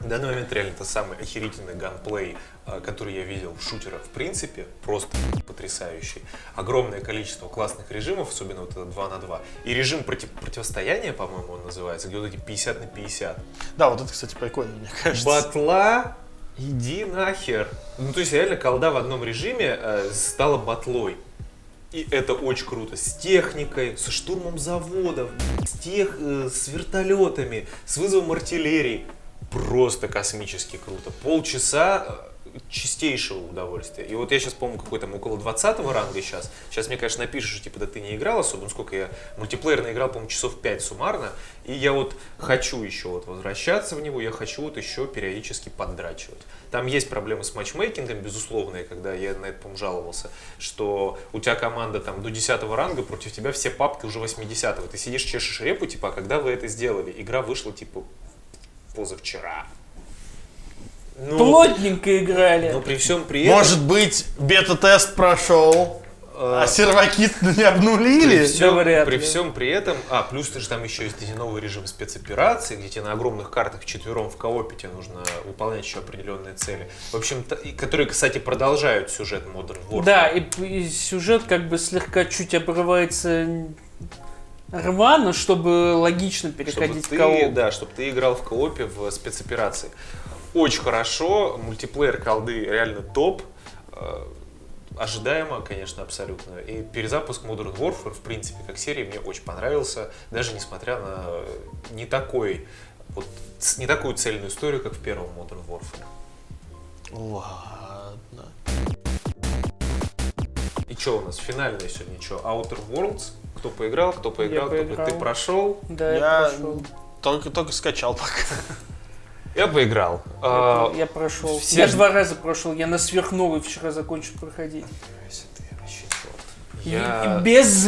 в данный момент реально это самый охерительный ганплей, а, который я видел в шутерах в принципе. Просто потрясающий. Огромное количество классных режимов, особенно вот это 2 на 2. И режим против- противостояния, по-моему, он называется, где вот эти 50 на 50. Да, вот это, кстати, прикольно, мне кажется. Батла, иди нахер. Ну, то есть реально колда в одном режиме э, стала батлой. И это очень круто. С техникой, со штурмом заводов, с, тех, э, с вертолетами, с вызовом артиллерии. Просто космически круто. Полчаса э, чистейшего удовольствия. И вот я сейчас помню, какой там около 20 ранга сейчас. Сейчас мне, конечно, напишешь, что, типа, да ты не играл особо, ну сколько я мультиплеерно играл, по-моему, часов 5 суммарно. И я вот хочу еще вот возвращаться в него, я хочу вот еще периодически поддрачивать. Там есть проблемы с матчмейкингом, безусловные, когда я на это, по-моему, жаловался, что у тебя команда там до 10 ранга, против тебя все папки уже 80 Ты сидишь, чешешь репу, типа, а когда вы это сделали? Игра вышла, типа, позавчера. Ну, Плотненько играли. но при всем при этом... Может быть, бета-тест прошел, а э, серваки не при обнулили? всем, вряд при всем при этом, а, плюс ты же там еще есть эти новый режим спецоперации, где тебе на огромных картах четвером в коопе тебе нужно выполнять еще определенные цели. В общем, которые, кстати, продолжают сюжет Modern Warfare. Да, и, и сюжет как бы слегка чуть обрывается рвано, чтобы логично чтобы переходить ты, к кооп. да, чтобы ты играл в коопе в спецоперации. Очень хорошо, мультиплеер колды реально топ. Э, Ожидаемо, конечно, абсолютно. И перезапуск Modern Warfare, в принципе, как серии, мне очень понравился, даже несмотря на не такой вот не такую цельную историю, как в первом Modern Warfare. Ладно. И что у нас финальное сегодня? Что? Outer Worlds? Кто поиграл, кто поиграл, кто по- поиграл. ты прошел? Да, я, Я прошел. только, только скачал пока. Я поиграл. Я, А, я прошел. все Я два раза прошел. Я на сверхновый вчера закончил проходить. Я- без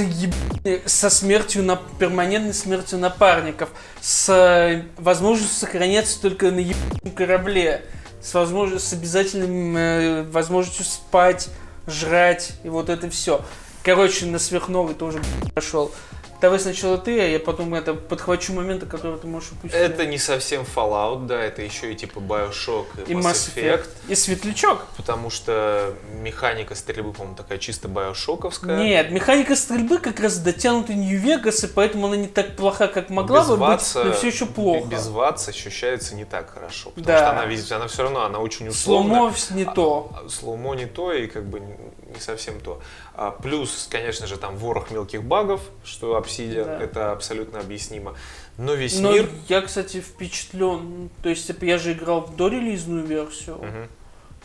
со смертью на перманентной смертью напарников, с возможностью сохраняться только на ебучем корабле, с возможностью, с обязательным э, возможностью спать, жрать и вот это все. Короче, на сверхновый тоже прошел. Давай сначала ты, а я потом это подхвачу моменты, которые ты можешь упустить. Это не совсем Fallout, да, это еще и типа Bioshock и, и Mass Effect. И Светлячок. Потому что механика стрельбы, по-моему, такая чисто биошоковская. Нет, механика стрельбы как раз дотянута Нью-Вегас, и поэтому она не так плоха, как могла Без бы быть, ватса- но все еще плохо. Без ВАЦ ощущается не так хорошо. Потому Да. что она, везде- она все равно, она очень условная. Сломо не то. А, Слоумо не то и как бы не совсем то. А, плюс, конечно же, там ворох мелких багов, что Obsidian, Да. это абсолютно объяснимо. Но весь Но мир... я, кстати, впечатлен. То есть, типа, я же играл в дорелизную версию. Мгм.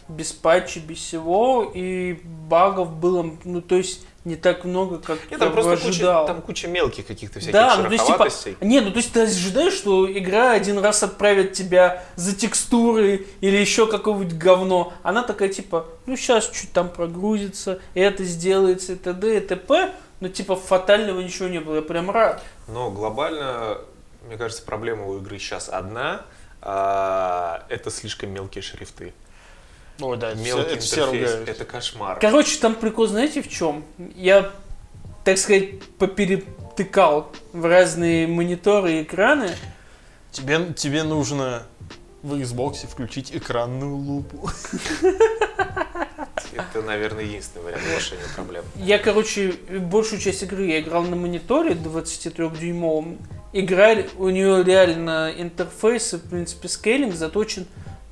Без патчей, без всего. И багов было, ну, то есть, не так много, как Нет, там просто куча, ожидал. там куча мелких каких-то всяких Да, ну то есть типа, шероховатостей. не, ну то есть ты ожидаешь, что игра один раз отправит тебя за текстуры или еще какое-нибудь говно. Она такая типа, ну сейчас чуть там прогрузится, это сделается, и т.д. и т.п. Но типа фатального ничего не было, я прям рад. Но глобально, мне кажется, проблема у игры сейчас одна. а, это слишком мелкие шрифты. Ой, да, Мелкий это все ругают. Это кошмар. Короче, там прикол, знаете, в чем? Я, так сказать, поперетыкал в разные мониторы и экраны. Тебе, тебе нужно в Xbox включить экранную лупу. Это, наверное, единственный вариант решения проблем. Я, короче, большую часть игры я играл на мониторе 23-дюймовом. Игра, у нее реально интерфейс, и, в принципе, скейлинг заточен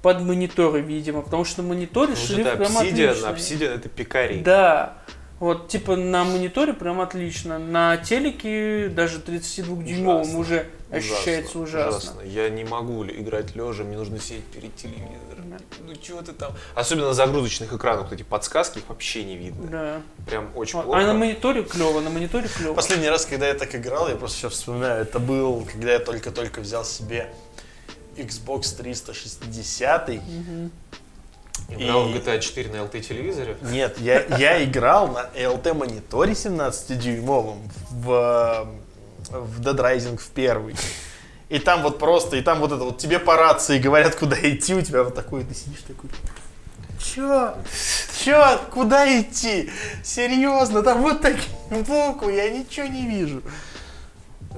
под мониторы, видимо, потому что на мониторе Потому шрифт это прям отличный. Obsidian это пикарий. Да. Вот, типа, на мониторе прям отлично. На телеке, даже 32-дюймовом, Ужасно. уже ощущается ужасно. Я не могу играть лежа, мне нужно сидеть перед телевизором. Ну чего ты там? Особенно на загрузочных экранах, вот эти подсказки, их вообще не видно. Да. Прям очень Вот. плохо. А на мониторе клево, на мониторе клево. Последний раз, когда я так играл, я просто сейчас вспоминаю, это был, когда я только-только взял себе Xbox 360. Играл И- в GTA 4 на LT телевизоре. Нет, я, я играл на LT-мониторе 17-дюймовом в, в Dead Rising в первый. И там вот просто, и там вот это вот, тебе по рации говорят, куда идти, у тебя вот такой, ты сидишь такой, чё? Чё? Куда идти? Серьезно, там вот такие буквы, я ничего не вижу.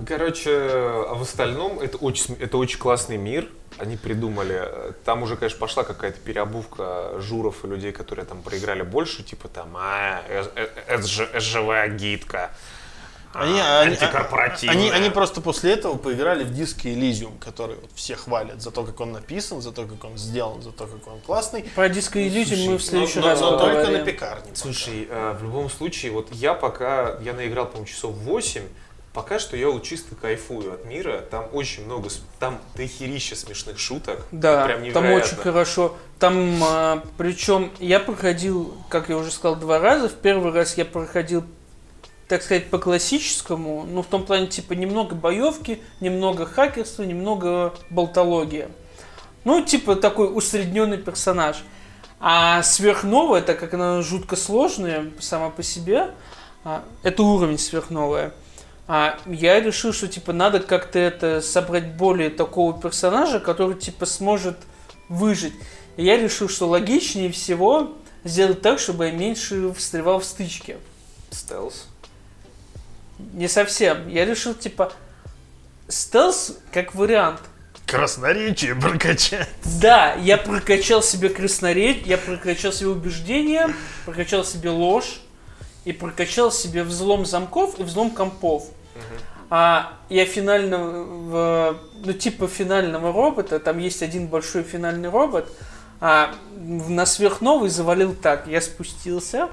Короче, а в остальном это очень, это очень классный мир. Они придумали. э, Там уже, конечно, пошла какая-то переобувка журов и людей, которые там проиграли больше, типа там, а, э- э- это же это живая гидка. Они, а, они, антикорпоративная». они, они просто после этого поиграли в диски Elysium, который вот все хвалят за то, как он написан, за то, как он сделан, за то, как он классный. Про диско иллюзий мы в следующий но, раз но только поговорим. на пекарне. Слушай, э, в любом случае, вот я пока, я наиграл, по-моему, часов 8, пока что я вот чисто кайфую от мира. Там очень много, там дохерища смешных шуток. Да, Прям там невероятно. очень хорошо. Там, а, причем, я проходил, как я уже сказал, два раза. В первый раз я проходил, так сказать, по классическому, ну, в том плане, типа, немного боевки, немного хакерства, немного болтологии. Ну, типа, такой усредненный персонаж. А сверхновая, так как она жутко сложная сама по себе, а, это уровень сверхновая. А я решил, что типа надо как-то это собрать более такого персонажа, который типа сможет выжить. И я решил, что логичнее всего сделать так, чтобы я меньше встревал в стычки. Стелс. Не совсем. Я решил типа стелс как вариант. Красноречие прокачать. Да, я прокачал себе красноречие, я прокачал себе убеждение, прокачал себе ложь и прокачал себе взлом замков и взлом компов. А я финально, в, ну типа финального робота, там есть один большой финальный робот, а, на сверхновый завалил так, я спустился,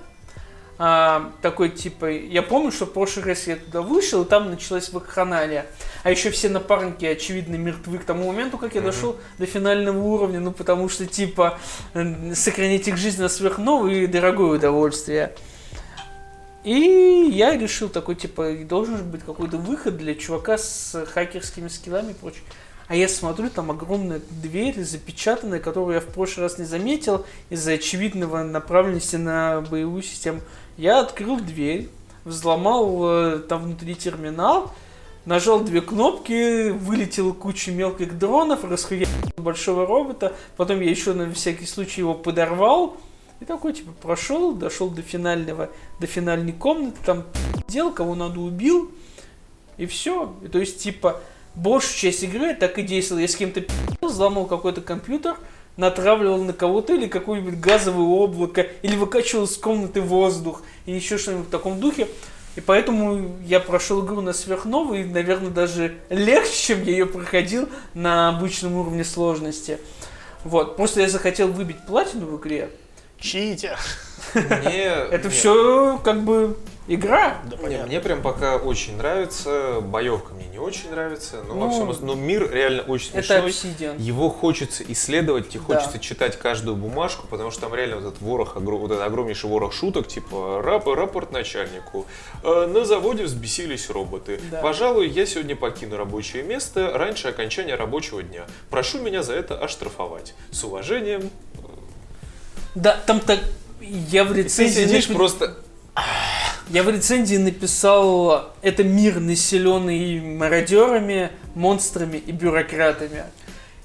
а, такой типа, я помню, что в прошлый раз я туда вышел, и там началась вакханалия. А еще все напарники, очевидно, мертвы к тому моменту, как я дошел до финального уровня, ну потому что типа сохранить их жизнь на сверхновый дорогое удовольствие. И я решил такой, типа, должен же быть какой-то выход для чувака с хакерскими скиллами и прочее. А я смотрю, там огромная дверь запечатанная, которую я в прошлый раз не заметил из-за очевидного направленности на боевую систему. Я открыл дверь, взломал э, там внутри терминал, нажал две кнопки, вылетела куча мелких дронов, расхуярил большого робота, потом я еще на всякий случай его подорвал, и такой, типа, прошел, дошел до финального, до финальной комнаты, там делал, кого надо убил, И все. То есть, типа, большую часть игры так и действовала. Я с кем-то взломал какой-то компьютер, натравливал на кого-то или какое-нибудь газовое облако, или выкачивал из комнаты воздух, и еще что-нибудь в таком духе. И поэтому я прошел игру на сверхновой, и, наверное, даже легче, чем я ее проходил на обычном уровне сложности. Вот. Просто я захотел выбить платину в игре. Читер. Мне, Это все как бы игра. Да, не, мне прям пока очень нравится. Боевка мне не очень нравится. Но, во Ну, всем но мир реально очень Это смешной. Obsidian. Его хочется исследовать, тебе Да. хочется читать каждую бумажку, потому что там реально вот этот ворох, вот этот огромнейший ворох шуток, типа рап, рапорт начальнику. «Э, на заводе взбесились роботы. Да. Пожалуй, я сегодня покину рабочее место раньше окончания рабочего дня. Прошу меня за это оштрафовать. С уважением. Да, там так... Я в И ты рецензии... сидишь просто... Я в рецензии написал, это мир, населенный мародерами, монстрами и бюрократами.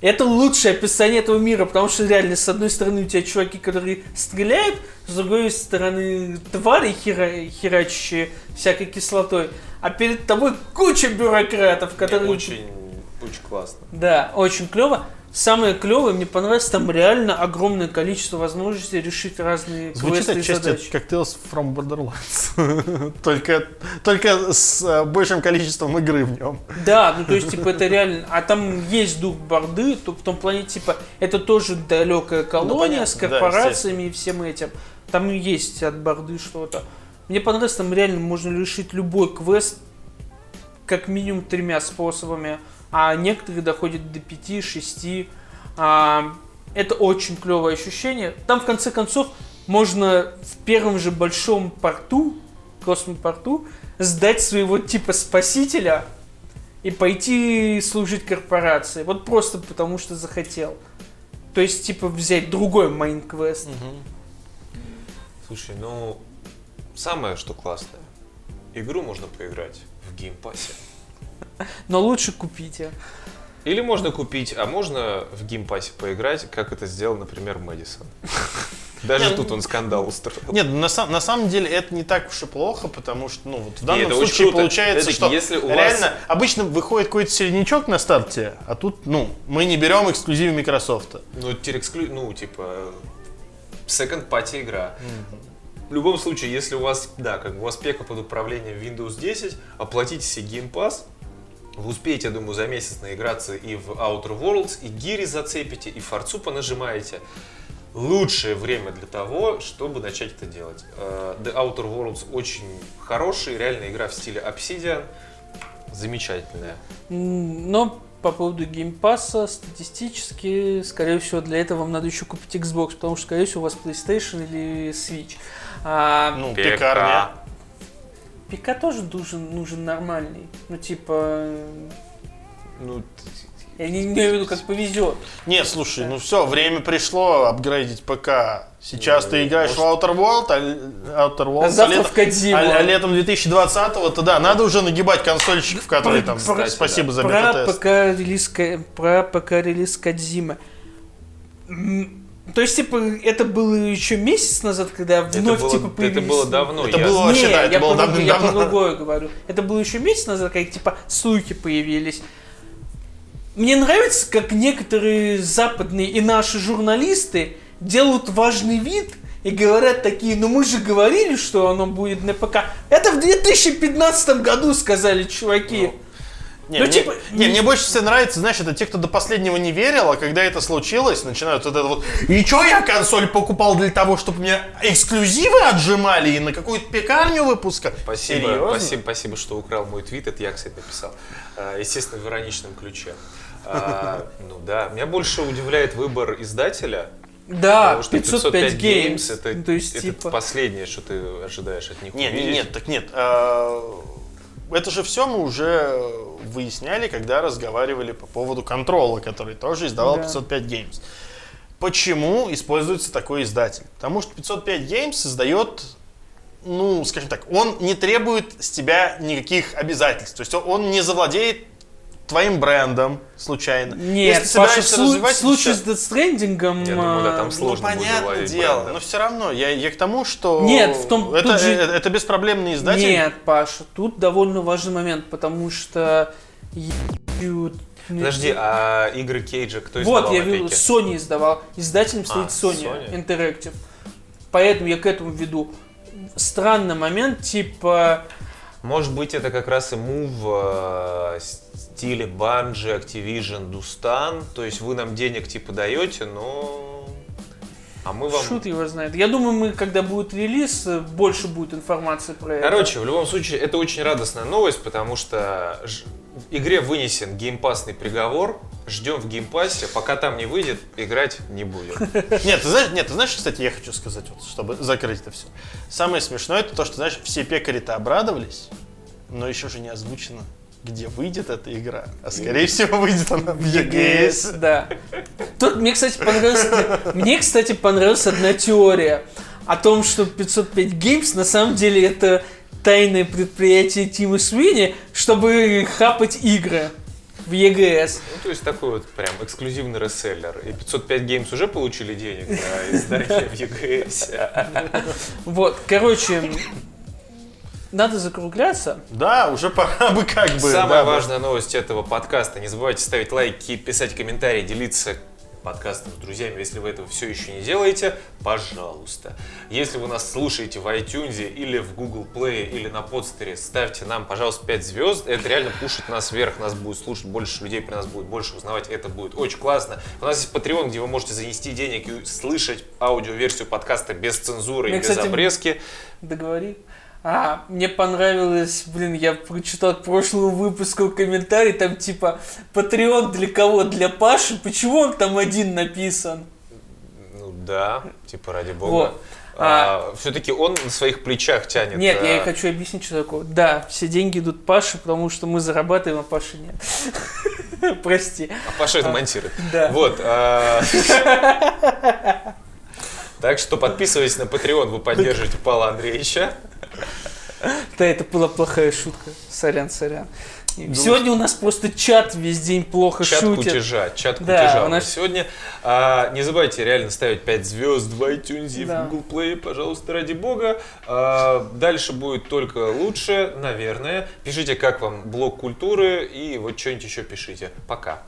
Это лучшее описание этого мира, потому что реально, с одной стороны, у тебя чуваки, которые стреляют, с другой стороны, твари хера, херачащие всякой кислотой, а перед тобой куча бюрократов, которые... Очень, очень классно. Да, очень клево. Самое клевое, мне понравилось, там реально огромное количество возможностей решить разные Звучит квесты и отчасти задачи. как Tales from Borderlands. только, только с э, большим количеством игры в нем. Да, ну то есть, типа, это реально... А там есть дух борды, то в том плане, типа, это тоже далекая колония понятно, с да, корпорациями и всем этим. Там есть от борды что-то. Мне понравилось, там реально можно решить любой квест как минимум тремя способами, а некоторые доходят до 5-6. А, это очень клевое ощущение. Там, в конце концов, можно в первом же большом порту, космопорту, сдать своего типа спасителя и пойти служить корпорации. Вот просто потому, что захотел. То есть, типа, взять другой main quest. Слушай, ну, самое, что классное, игру можно поиграть в Game Pass е. Но лучше купите. Или можно купить, а можно в Game Pass е поиграть, как это сделал, например, Мэдисон. Даже тут он скандал устроил. Нет, на, сам- на самом деле это не так уж и плохо, потому что, ну, вот в данном случае получается, что если у вас- реально обычно выходит какой-то середнячок на старте, а тут, ну, мы не берем эксклюзивы Microsoft. Ну, терексклю... ну, типа, second party игра. В любом случае, если у вас, да, как бы у вас пека под управлением Windows 10, оплатите себе Game Pass, вы успеете, я думаю, за месяц наиграться и в Outer Worlds, и гири зацепите, и форцу понажимаете. Лучшее время для того, чтобы начать это делать. Э, The Outer Worlds очень хороший, реальная игра в стиле Obsidian. Замечательная. Но по поводу геймпасса, статистически, скорее всего, для этого вам надо еще купить Xbox, потому что, скорее всего, у вас PlayStation или Switch. А, Ну, Пека. пекарня. ПК тоже нужен, нужен нормальный. Ну, типа, Ну, я не имею в виду, как повезет. Нет, слушай, ну все, время пришло апгрейдить ПК. Сейчас Ну, ты играешь в Outer World, а, Outer World, А завтра летом- в Кодзиму. а- а летом 2020-го, то да, надо уже нагибать консольщиков, которые там, Про- спасибо за Про бета-тест. ПК релиз, Ка- про ПК. М, То есть, типа, это было еще месяц назад, когда это, вновь, было, типа, это появились... было давно. Это я- было вообще, Не, да, это я было друг- я про другое говорю. Это было еще месяц назад, как типа слухи появились. Мне нравится, как некоторые западные и наши журналисты делают важный вид и говорят такие, ну мы же говорили, что оно будет на ПК. Это в 2015 году сказали чуваки. Не, Ну, мне, типа, не, не- мне больше всего нравится, знаешь, это те, кто до последнего не верил, а когда это случилось, начинают вот это вот И чё я консоль покупал для того, чтобы мне эксклюзивы отжимали и на какую-то пекарню выпускать? Спасибо, Серьезно? спасибо, спасибо, что украл мой твит. Это я, кстати, написал. А, Естественно, в ироничном ключе. А, Ну да, меня больше удивляет выбор издателя. Да, Потому что 505 Games. это, Ну, то есть, это типа... последнее, что ты ожидаешь от них Нет, нет, увидеть. нет, так нет. а, Это же все мы уже выясняли, когда разговаривали по поводу контрола, который тоже издавал Да. 505 Games. Почему используется такой издатель? Потому что 505 Games издает, ну, скажем так, он не требует с тебя никаких обязательств. То есть он не завладеет твоим брендом случайно. Нет, Если Паша, в собираешься слу- в развивать случае это с Death Stranding... Я думаю, да, а, там Ну, сложно будет понятное дело, брендом. но все равно, я, я к тому, что... Нет, в том- это, же- это, это беспроблемный издатель. Нет, Паша, тут довольно важный момент, потому что... Подожди, а игры Кейджа кто Вот, издавал я на видел? Sony издавал. Издателем стоит А, Sony, Sony. Interactive. Поэтому я к этому веду. Странный момент, типа... Может быть, это как раз и мув э, стиле Bungie, Activision, Dustan. То есть вы нам денег типа даете, но... А мы вам... Шут его знает. Я думаю, мы, когда будет релиз, э, больше будет информации про это. Короче, в любом случае, это очень радостная новость, потому что игре вынесен геймпасный приговор. Ждем в Game Pass е, пока там не выйдет, играть не будем. Нет, ты знаешь, нет, ты знаешь, кстати, я хочу сказать, вот, чтобы закрыть это все. Самое смешное, это то, что, знаешь, все пекари-то обрадовались, но еще же не озвучено, где выйдет эта игра. А скорее всего выйдет она в EGS. Да. Тут мне, кстати, понравилась, мне, кстати, понравилась одна теория о том, что 505 Games на самом деле это тайное предприятие Тима Свини, чтобы хапать игры в EGS. Ну, то есть такой вот прям эксклюзивный реселлер. И 505 Games уже получили денег на издание в EGS. Вот, короче, надо закругляться. Да, уже пора бы как бы. Самая да, важная новость этого подкаста. Не забывайте ставить лайки, писать комментарии, делиться подкастом с друзьями, если вы этого все еще не делаете, пожалуйста. Если вы нас слушаете в iTunes или в Google Play или на подстере, ставьте нам, пожалуйста, 5 звезд. Это реально пушит нас вверх, нас будет слушать больше людей, про нас будет больше узнавать. Это будет очень классно. У нас есть Patreon, где вы можете занести денег и слышать аудиоверсию подкаста без цензуры и Мне, без кстати, обрезки. Договори. А, мне понравилось, блин, я прочитал к прошлому выпуску комментарий, там типа, Patreon для кого? Для Паши? Почему он там один написан? Ну да, типа ради бога. Вот. все-таки он на своих плечах тянет. Нет, я а, и хочу объяснить, что такое. Да, все деньги идут Паше, потому что мы зарабатываем, а Паши нет. Прости. А Паша это монтирует. Да. Вот. а, Так что подписывайтесь на Patreon, вы поддержите Павла Андреевича. Да, это была плохая шутка. Сорян, сорян. Сегодня у нас просто чат весь день плохо Чат шутит. кутежа, чат Да, кутежа у нас сегодня. А, не забывайте реально ставить 5 звезд в iTunes, Да. в Google Play, пожалуйста, ради бога. А, дальше будет только лучше, наверное. Пишите, как вам блог культуры и вот что-нибудь еще пишите. Пока.